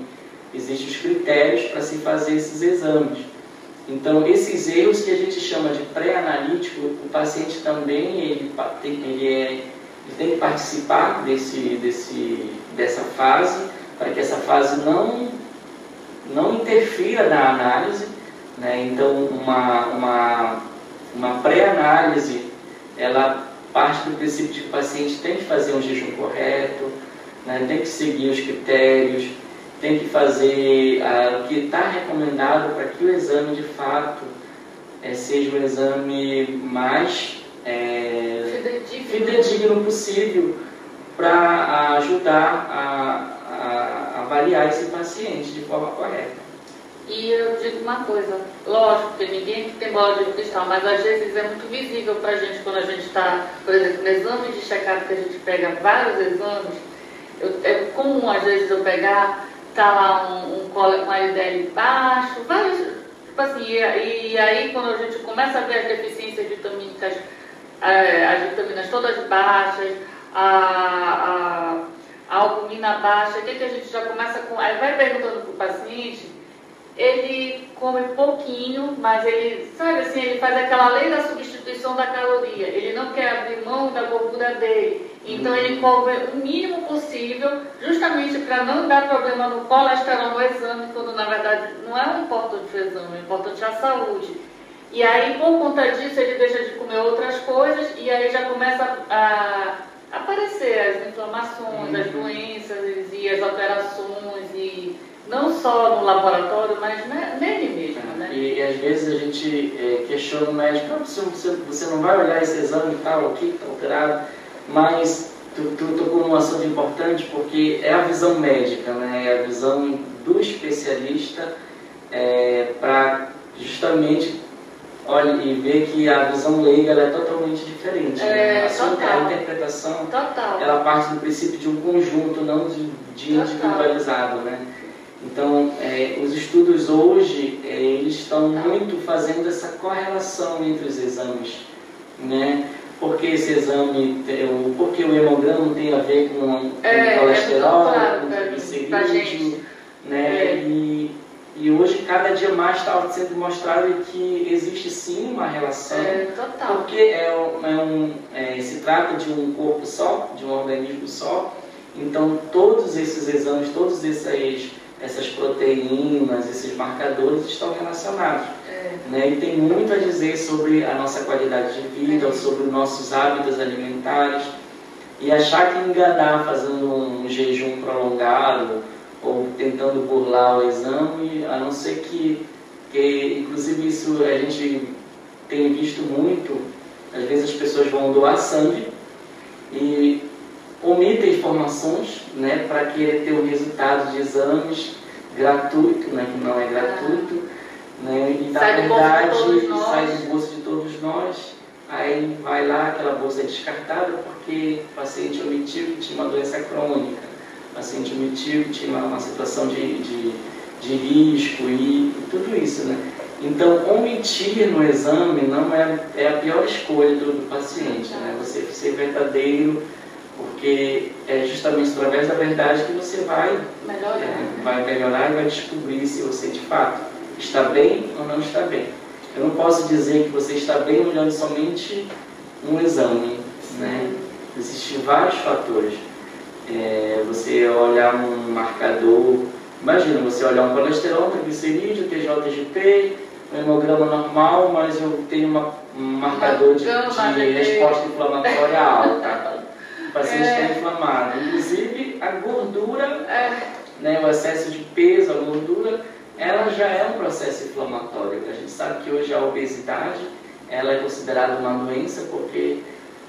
Existem os critérios para se fazer esses exames. Então, esses erros que a gente chama de pré-analítico, o paciente também ele, ele, é, ele tem que participar desse, desse, dessa fase, para que essa fase não, não interfira na análise. Né? Então, uma, uma, uma pré-análise, ela parte do princípio de que o paciente tem que fazer um jejum correto, né? tem que seguir os critérios, tem que fazer ah, o que está recomendado para que o exame de fato é, seja o exame mais é, fidedigno possível para ajudar a, a avaliar esse paciente de forma correta. E eu digo uma coisa, lógico que ninguém tem bola de cristal, mas às vezes é muito visível para a gente quando a gente está, por exemplo, no exame de check-up que a gente pega vários exames, eu, é comum às vezes eu pegar tá lá um, um, um LDL baixo, vários, tipo assim, e, e, aí quando a gente começa a ver as deficiências vitamínicas, é, as vitaminas todas baixas, a, a albumina baixa, o que, que a gente já começa com. Aí vai perguntando para o paciente, ele come pouquinho, mas ele, sabe assim, ele faz aquela lei da substituição da caloria. Ele não quer abrir mão da gordura dele. Então ele come o mínimo possível, justamente para não dar problema no colesterol no exame, quando na verdade não é o importante o exame, o importante é a saúde. E aí, por conta disso, ele deixa de comer outras coisas e aí já começa a aparecer as inflamações, as uhum. doenças e as alterações e não só no laboratório, mas nele mesmo, né? E, e às vezes a gente é, questiona o médico, ah, você, você, não vai olhar esse exame e tal, o que está alterado? mas tu, tu tocou num assunto importante porque é a visão médica, né? é a visão do especialista é, para justamente olha e ver que a visão leiga é totalmente diferente. Né? É, né? A, a interpretação total. ela parte do princípio de um conjunto, não de, de individualizado. Né? Então, é, os estudos hoje, é, eles estão muito fazendo essa correlação entre os exames. Né? porque esse exame, porque o hemograma tem a ver com, com é, colesterol, é claro, com triglicerídeo, né? É. E, e hoje cada dia mais está sendo mostrado que existe sim uma relação, é, total. porque é, é um, é, se trata de um corpo só, de um organismo só, então todos esses exames, todos esses essas proteínas, esses marcadores estão relacionados. É. Né? E tem muito a dizer sobre a nossa qualidade de vida, é. sobre os nossos hábitos alimentares. E achar que enganar fazendo um jejum prolongado ou tentando burlar o exame, a não ser que, que inclusive isso a gente tem visto muito, às vezes as pessoas vão doar sangue e omitem informações né, para querer ter o resultado de exames gratuito, né, que não é gratuito, né, e na sai verdade sai do bolso de todos nós, aí vai lá, aquela bolsa é descartada porque o paciente omitiu que tinha uma doença crônica, paciente omitiu tinha uma, uma situação de, de, de risco e, e, tudo isso. Né? Então, omitir no exame não é, é a pior escolha do, do paciente, né? Você ser verdadeiro, porque é justamente através da verdade que você vai melhorar, é, né? vai melhorar e vai descobrir se você de fato está bem ou não está bem. Eu não posso dizer que você está bem olhando somente um exame, né? Existem vários fatores. É, você olhar um marcador, imagina você olhar um colesterol, triglicerídeo, TJGP, um hemograma normal, mas eu tenho uma, um marcador de, de resposta inflamatória alta. O paciente está é. inflamado. Inclusive, a gordura, é. né, o excesso de peso, a gordura, ela já é um processo inflamatório. A gente sabe que hoje a obesidade ela é considerada uma doença porque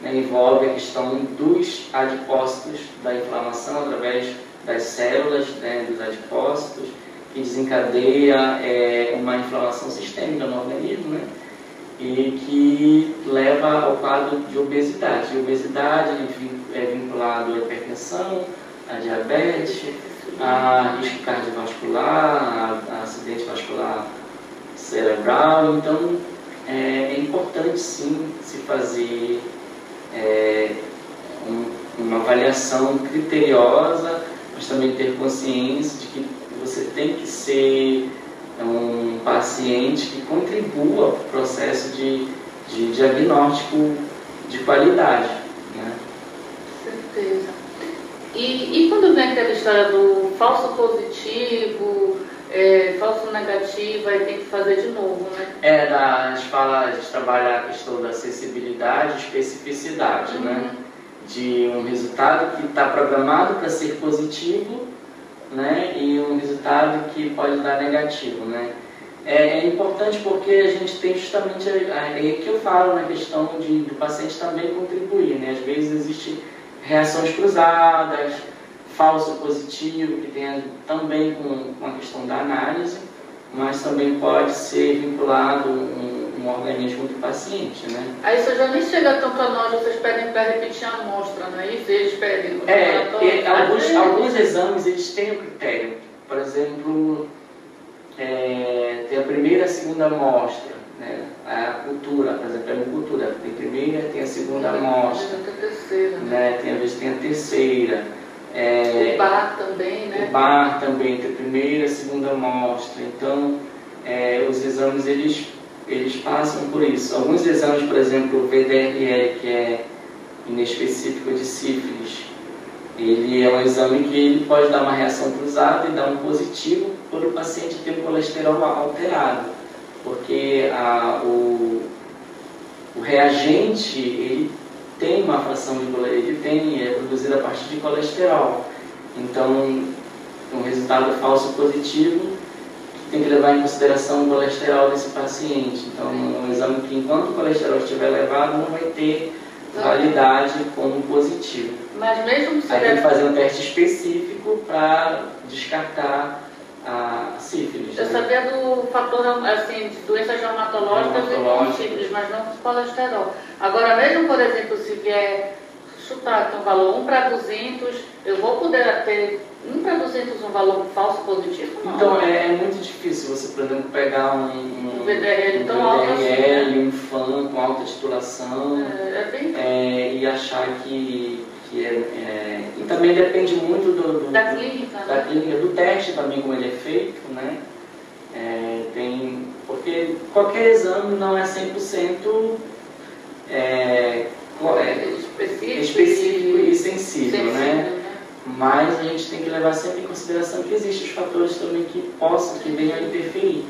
né, envolve a questão dos adipócitos, da inflamação através das células né, dos adipócitos, que desencadeia é, uma inflamação sistêmica no organismo, né? E que leva ao quadro de obesidade. E obesidade é vinculado à hipertensão, à diabetes, a risco cardiovascular, a, a acidente vascular cerebral. Então, é, é importante sim se fazer é, um, uma avaliação criteriosa, mas também ter consciência de que você tem que ser um paciente que contribua para o processo de, de diagnóstico de qualidade. Né? Certeza. E, e quando vem aquela história do falso positivo, é, falso negativo, aí tem que fazer de novo, né? É, a gente fala, a gente trabalha a questão da acessibilidade e especificidade, né? uhum. né? De um resultado que está programado para ser positivo, né? E um resultado que pode dar negativo, né? É, é importante porque a gente tem justamente, é que eu falo na questão de, do paciente também contribuir, né? Às vezes existem reações cruzadas, falso positivo, que tem também com, com a questão da análise, mas também pode ser vinculado um, um organismo do paciente, né? Aí isso já nem chega tanto a nós, vocês pedem para repetir a amostra, não é isso? Eles pedem. É, e, alguns, alguns exames eles têm o critério. Por exemplo, é, tem a primeira e a segunda amostra, né? A cultura, por exemplo, é uma cultura, tem a primeira, tem a segunda amostra. Tem a terceira. Né? Tem, às vezes tem a terceira. É, o bar também, né? O bar também, tem a primeira, segunda amostra. Então, é, os exames, eles, eles passam por isso. Alguns exames, por exemplo, o VDRL, que é inespecífico de sífilis, ele é um exame que ele pode dar uma reação cruzada e dar um positivo por o paciente ter o colesterol alterado. Porque a, o, o reagente, ele tem uma fração de ele tem, é produzida a partir de colesterol. Então, um resultado falso positivo tem que levar em consideração o colesterol desse paciente. Então, um exame que enquanto o colesterol estiver elevado não vai ter validade como positivo. Mas mesmo se Aí tem que fazer um teste específico para descartar a sífilis. Eu né? sabia do fator, assim, de doenças reumatológicas e com sífilis, mas não com colesterol. Agora, mesmo, por exemplo, se vier chutar que um valor 1 para 200, eu vou poder ter 1 para 200 um valor falso positivo? Não. Então, é, é, muito difícil você, por exemplo, pegar um, um, um VDRL, um, tão alto assim, né? um FAN com alta titulação é, é bem... é, e achar que que é, é, e também depende muito do, do da, clínica, do, da né? clínica, do teste também como ele é feito, né? É, tem, porque qualquer exame não é 100% é, é, específico, específico e, e sensível, sensível né? né? Mas a gente tem que levar sempre em consideração que existem os fatores também que possam, que venham a interferir.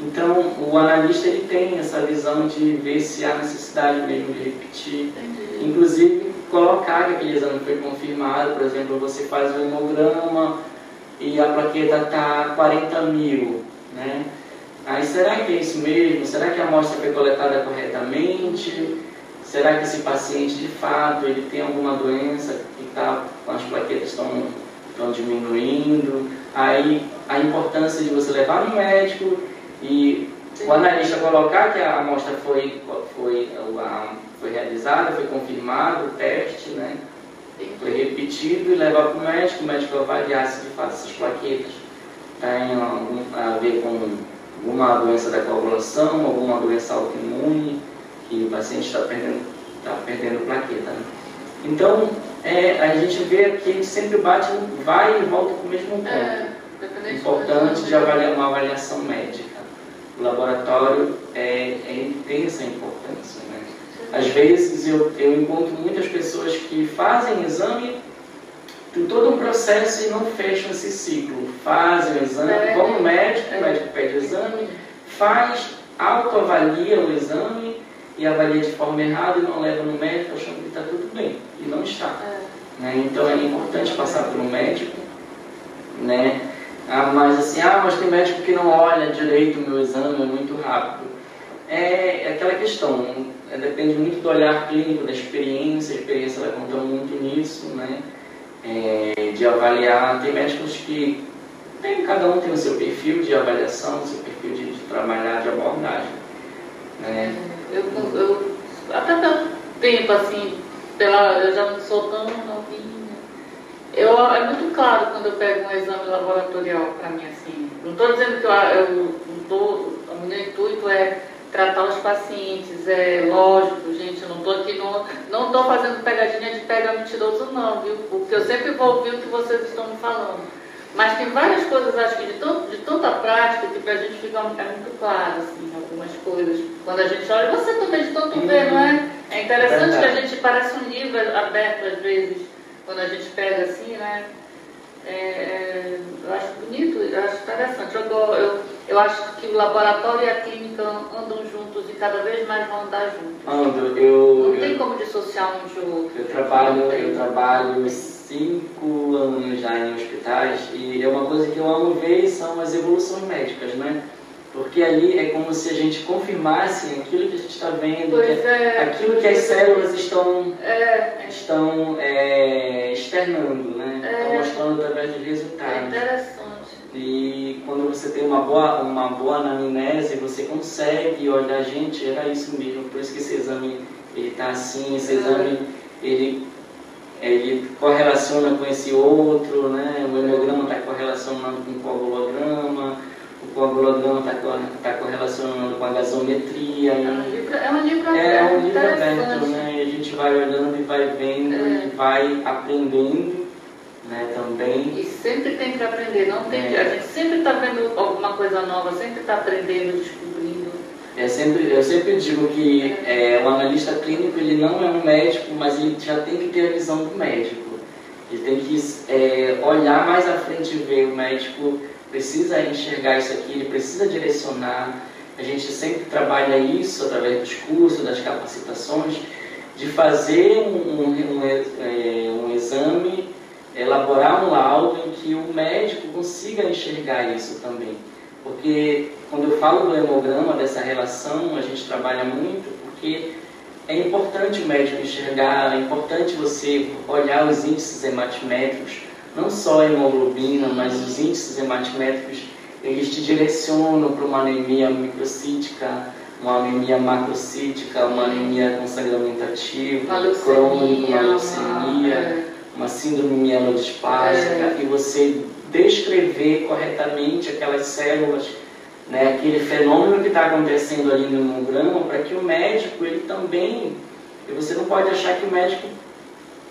Então, o analista ele tem essa visão de ver se há necessidade mesmo de repetir. Entendi. Inclusive, colocar que aquele exame foi confirmado, por exemplo, você faz o hemograma e a plaqueta está 40 mil, né? Aí será que é isso mesmo? Será que a amostra foi coletada corretamente? Será que esse paciente de fato ele tem alguma doença que tá, as plaquetas estão, diminuindo? Aí a importância de você levar no médico e o analista colocar que a amostra foi, foi a, foi realizada, foi confirmado o teste, né? Foi repetido e levar para o médico, o médico avaliar se de fato essas plaquetas têm algum a ver com alguma doença da coagulação, alguma doença autoimune, que o paciente está perdendo, tá perdendo plaqueta. Né? Então, é, a gente vê que a gente sempre bate, vai e volta para o mesmo ponto. É, Importante de avaliar uma avaliação médica. O laboratório é, é, tem essa importância. Às vezes eu, eu encontro muitas pessoas que fazem exame, tem todo um processo e não fecham esse ciclo. Fazem o exame, é, vão no médico, o médico pede o exame, faz, autoavalia o exame e avalia de forma errada e não leva no médico achando que está tudo bem. E não está. É. Né? Então é importante passar por um médico, né? Ah, mas assim, ah, mas tem médico que não olha direito o meu exame, é muito rápido. É, é aquela questão, é, depende muito do olhar clínico, da experiência, a experiência vai contando muito nisso, né? É, de avaliar, tem médicos que tem, cada um tem o seu perfil de avaliação, o seu perfil de, de trabalhar, de abordagem. Né? Eu, eu, até pelo tempo, assim, pela, eu já não sou tão novinha. Eu, é muito claro quando eu pego um exame laboratorial para mim, assim. Não estou dizendo que eu, eu não tô, o meu intuito é tratar os pacientes, é lógico, gente, eu não estou aqui, não estou fazendo pegadinha de pega mentiroso não, viu? Porque eu sempre vou ouvir o que vocês estão me falando. Mas tem várias coisas, acho que de, tanto, de tanta prática que para a gente fica é muito claro, assim, algumas coisas. Quando a gente olha, você também de tanto uhum. ver, não é? É interessante é que a gente parece um livro aberto às vezes, quando a gente pega assim, né? É, é eu acho bonito, eu acho interessante. Eu, eu, eu acho que o laboratório e a clínica andam juntos e cada vez mais vão andar juntos. Ando, eu. Não tem como dissociar um de outro. Eu trabalho, eu trabalho cinco anos já em hospitais e é uma coisa que eu amo ver são as evoluções médicas, né? Porque ali é como se a gente confirmasse aquilo que a gente está vendo, que é, aquilo que as células estão, é, estão é, externando, né? É. estão mostrando através de resultados. É interessante. E quando você tem uma boa, uma boa anamnese, você consegue olhar, gente, era isso mesmo, por isso que esse exame está assim, esse exame ele ele correlaciona com esse outro, né? o hemograma está correlacionando com o coagulograma, o coagulograma está tá correlacionando com a gasometria. É um livro, é um livro aberto. É um livro aberto, né? E a gente vai olhando e vai vendo é. e vai aprendendo né, também. E sempre tem que aprender, não tem é. A gente sempre está vendo alguma coisa nova, sempre está aprendendo, descobrindo. É sempre, eu sempre digo que é, o analista clínico ele não é um médico, mas ele já tem que ter a visão do médico. Ele tem que é, olhar mais à frente e ver o médico precisa enxergar isso aqui, ele precisa direcionar. A gente sempre trabalha isso através dos cursos, das capacitações, de fazer um, um, um, é, um exame, elaborar um laudo em que o médico consiga enxergar isso também. Porque quando eu falo do hemograma, dessa relação, a gente trabalha muito porque é importante o médico enxergar, é importante você olhar os índices hematimétricos, não só a hemoglobina, mas os índices hematimétricos, eles te direcionam para uma anemia microcítica, uma anemia macrocítica, uma anemia com sangramento ativo, crônico, uma leucemia, é. Uma síndrome mielodisplásica, é. e você descrever corretamente aquelas células, né, aquele fenômeno que está acontecendo ali no hemograma, para que o médico, ele também, você não pode achar que o médico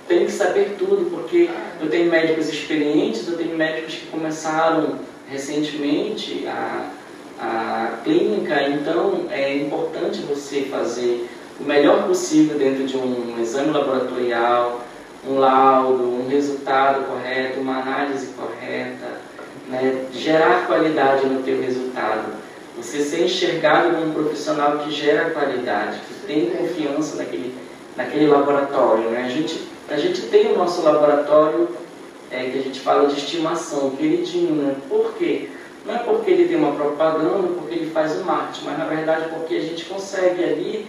tem que saber tudo, porque eu tenho médicos experientes, eu tenho médicos que começaram recentemente a, a clínica, então é importante você fazer o melhor possível dentro de um exame laboratorial, um laudo, um resultado correto, uma análise correta, né? gerar qualidade no teu resultado. Você ser enxergado como um profissional que gera qualidade, que tem confiança naquele, naquele laboratório. Né? A, gente, a gente tem o nosso laboratório é, que a gente fala de estimação, queridinho. Né? Por quê? Não é porque ele tem uma propaganda, porque ele faz o marketing, mas na verdade porque a gente consegue ali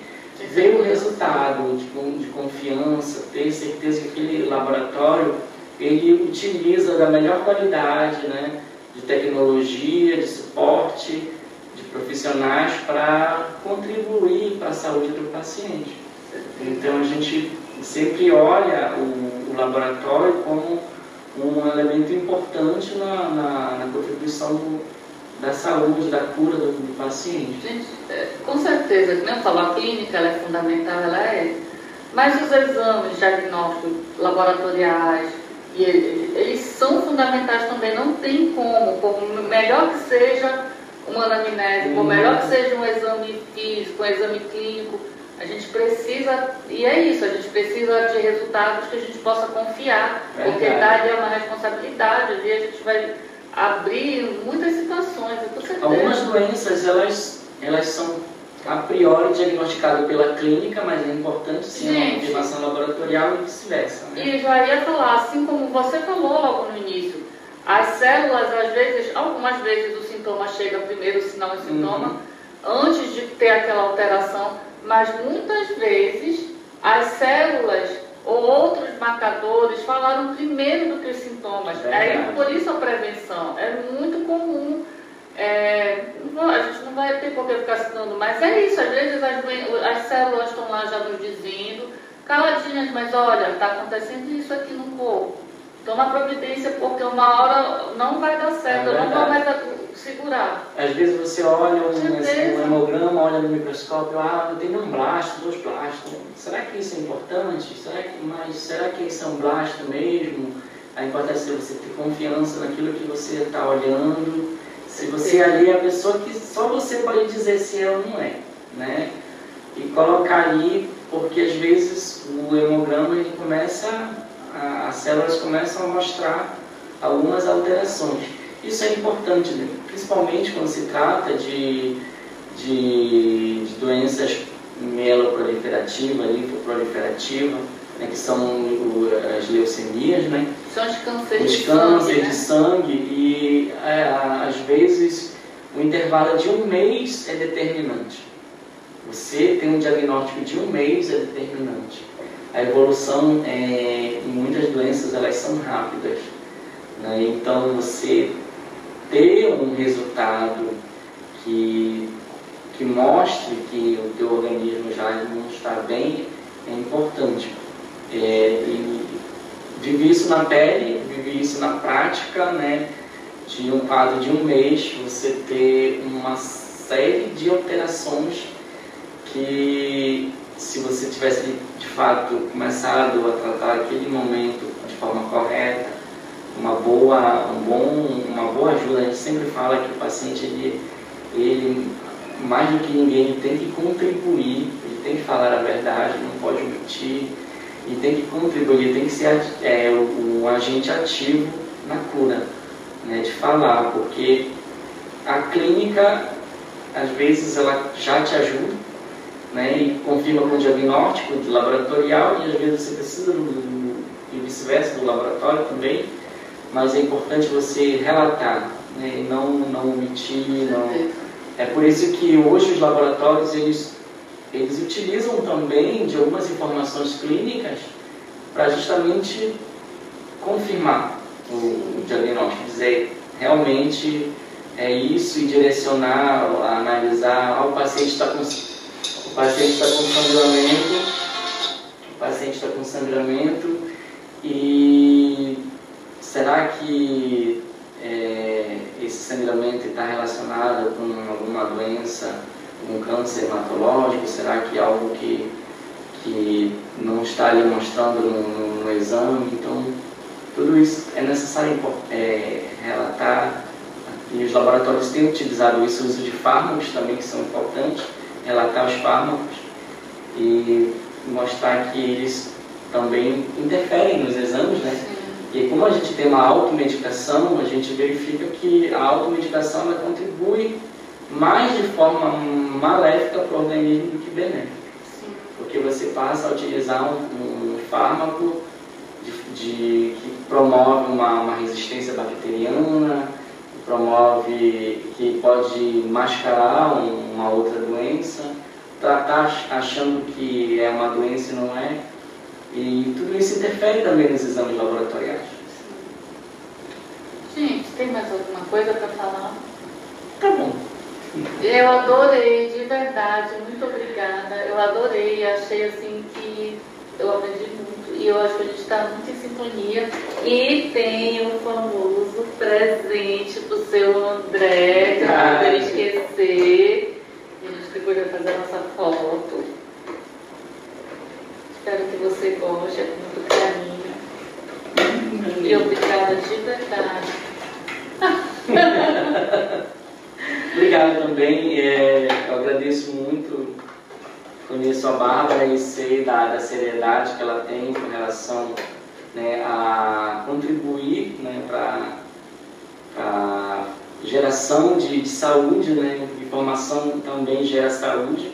ver o resultado de, de confiança, ter certeza que aquele laboratório ele utiliza da melhor qualidade, né, de tecnologia, de suporte, de profissionais para contribuir para a saúde do paciente. Então a gente sempre olha o, o laboratório como um elemento importante na, na, na contribuição do, da saúde, da cura do, do paciente. Gente, é, com certeza, como eu falo, a clínica ela é fundamental, ela é, mas os exames diagnósticos laboratoriais, e eles são fundamentais também, não tem como, por melhor que seja uma anamnese, por melhor que seja um exame físico, um exame clínico, a gente precisa, e é isso, a gente precisa de resultados que a gente possa confiar, Verdade. porque idade é uma responsabilidade, vezes a gente vai abrir muitas situações, com certeza. Algumas doenças, elas, elas são a priori diagnosticadas pela clínica, mas é importante sim gente, uma confirmação laboratorial e vice-versa. Né? E já ia falar, assim como você falou logo no início, as células, às vezes, algumas vezes o sintoma chega primeiro, o sinal e sintoma, uhum. antes de ter aquela alteração, mas muitas vezes as células ou outros marcadores falaram primeiro do que os sintomas. É Aí, por isso a prevenção. É muito comum. É, a gente não vai ter por que ficar citando, mas é isso. Às vezes as, as células estão lá já nos dizendo, caladinhas, mas olha, está acontecendo isso aqui no corpo. Toma providência, porque uma hora não vai dar certo, é não vai mais segurar. Às vezes você olha um, um hemograma, olha no microscópio, ah, eu tenho um blasto, dois blastos. Será que isso é importante? Será que, mas será que isso é um blasto mesmo? A importância de você ter confiança naquilo que você está olhando. Se você ali é a pessoa que só você pode dizer se é ou não é, né? E colocar ali, porque às vezes o hemograma ele começa, a, as células começam a mostrar algumas alterações. Isso é importante, né? principalmente quando se trata de, de, de doenças mieloproliferativas, linfoproliferativas, né, que são as leucemias, né? São os cânceres de sangue, né? e é, às vezes o intervalo de um mês é determinante. Você tem um diagnóstico de um mês é determinante. A evolução é, em muitas doenças elas são rápidas. Né? Então você ter um resultado que, que mostre que o teu organismo já não está bem é importante. É, e viver isso na pele, viver isso na prática, né? De um quadro de um mês, você ter uma série de alterações que se você tivesse de fato começado a tratar aquele momento de forma correta, uma boa, um bom, uma boa ajuda. A gente sempre fala que o paciente, ele, ele mais do que ninguém, tem que contribuir, ele tem que falar a verdade, não pode omitir, e tem que contribuir, tem que ser é, o agente ativo na cura, né, de falar, porque a clínica, às vezes, ela já te ajuda, né, e confirma com o diagnóstico laboratorial, e às vezes você precisa do, e vice-versa, do laboratório também, mas é importante você relatar, né, e não, não omitir, não... É por isso que hoje os laboratórios, eles, eles utilizam também de algumas informações clínicas para justamente confirmar o, o diagnóstico, dizer realmente é isso e direcionar, analisar, ah, o paciente está com o paciente está com sangramento, o paciente está com sangramento e será que é, esse sangramento está relacionado com alguma doença, um câncer hematológico? Será que é algo que, que não está ali mostrando no, no exame? Então, tudo isso é necessário é, relatar. E os laboratórios têm utilizado isso, o uso de fármacos também, que são importantes, relatar os fármacos e mostrar que eles também interferem nos exames, né? E como a gente tem uma automedicação, a gente verifica que a automedicação ela contribui mais de forma maléfica para o organismo do que benéfica. Porque você passa a utilizar um, um fármaco de, de, que promove uma, uma resistência bacteriana, promove, que pode mascarar um, uma outra doença, tratar achando que é uma doença e não é e tudo isso interfere também nos exames laboratoriais. Gente, tem mais alguma coisa para falar? Tá bom. Eu adorei, de verdade, muito obrigada. Eu adorei, achei assim que eu aprendi muito. E eu acho que a gente está muito em sintonia. E tem o famoso presente pro seu André, que eu não poderia esquecer. E a gente depois vai fazer a nossa foto. Espero que você goste, é com muito carinho. E obrigada de verdade. Obrigado também. É, eu agradeço muito. Conheço a Bárbara e sei da, da seriedade que ela tem com relação né, a contribuir né, para a geração de, de, saúde. Né, informação também gera saúde.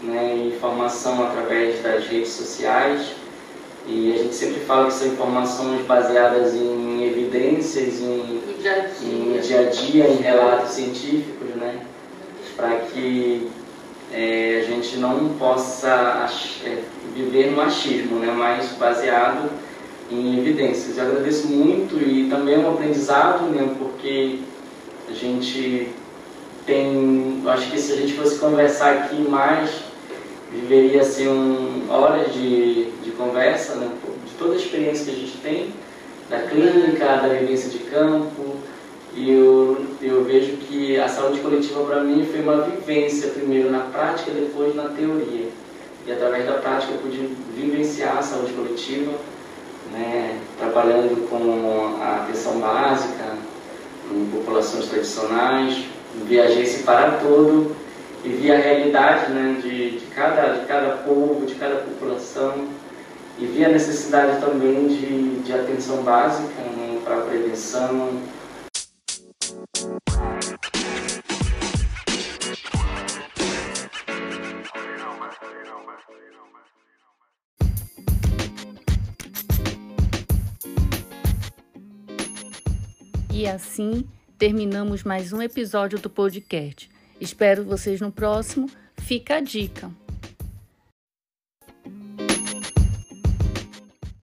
Né, informação através das redes sociais. E a gente sempre fala que são informações baseadas em evidências, em dia a dia, em, dia, -a -dia, em relatos científicos, né? Para que é, a gente não possa é, viver no achismo, né? Mas baseado em evidências. Eu agradeço muito e também é um aprendizado, né? Porque a gente tem, acho que se a gente fosse conversar aqui mais, viveria assim um, horas de, de conversa, né? De toda a experiência que a gente tem da clínica, da vivência de campo, e eu, eu vejo que a saúde coletiva para mim foi uma vivência, primeiro na prática, depois na teoria. E através da prática eu pude vivenciar a saúde coletiva, né, trabalhando com a atenção básica em populações tradicionais, viajei esse para todo e vi a realidade né, de, de, cada, de cada povo, de cada população e vi a necessidade também de, de atenção básica né, para a prevenção. E assim terminamos mais um episódio do podcast. Espero vocês no próximo. Fica a dica.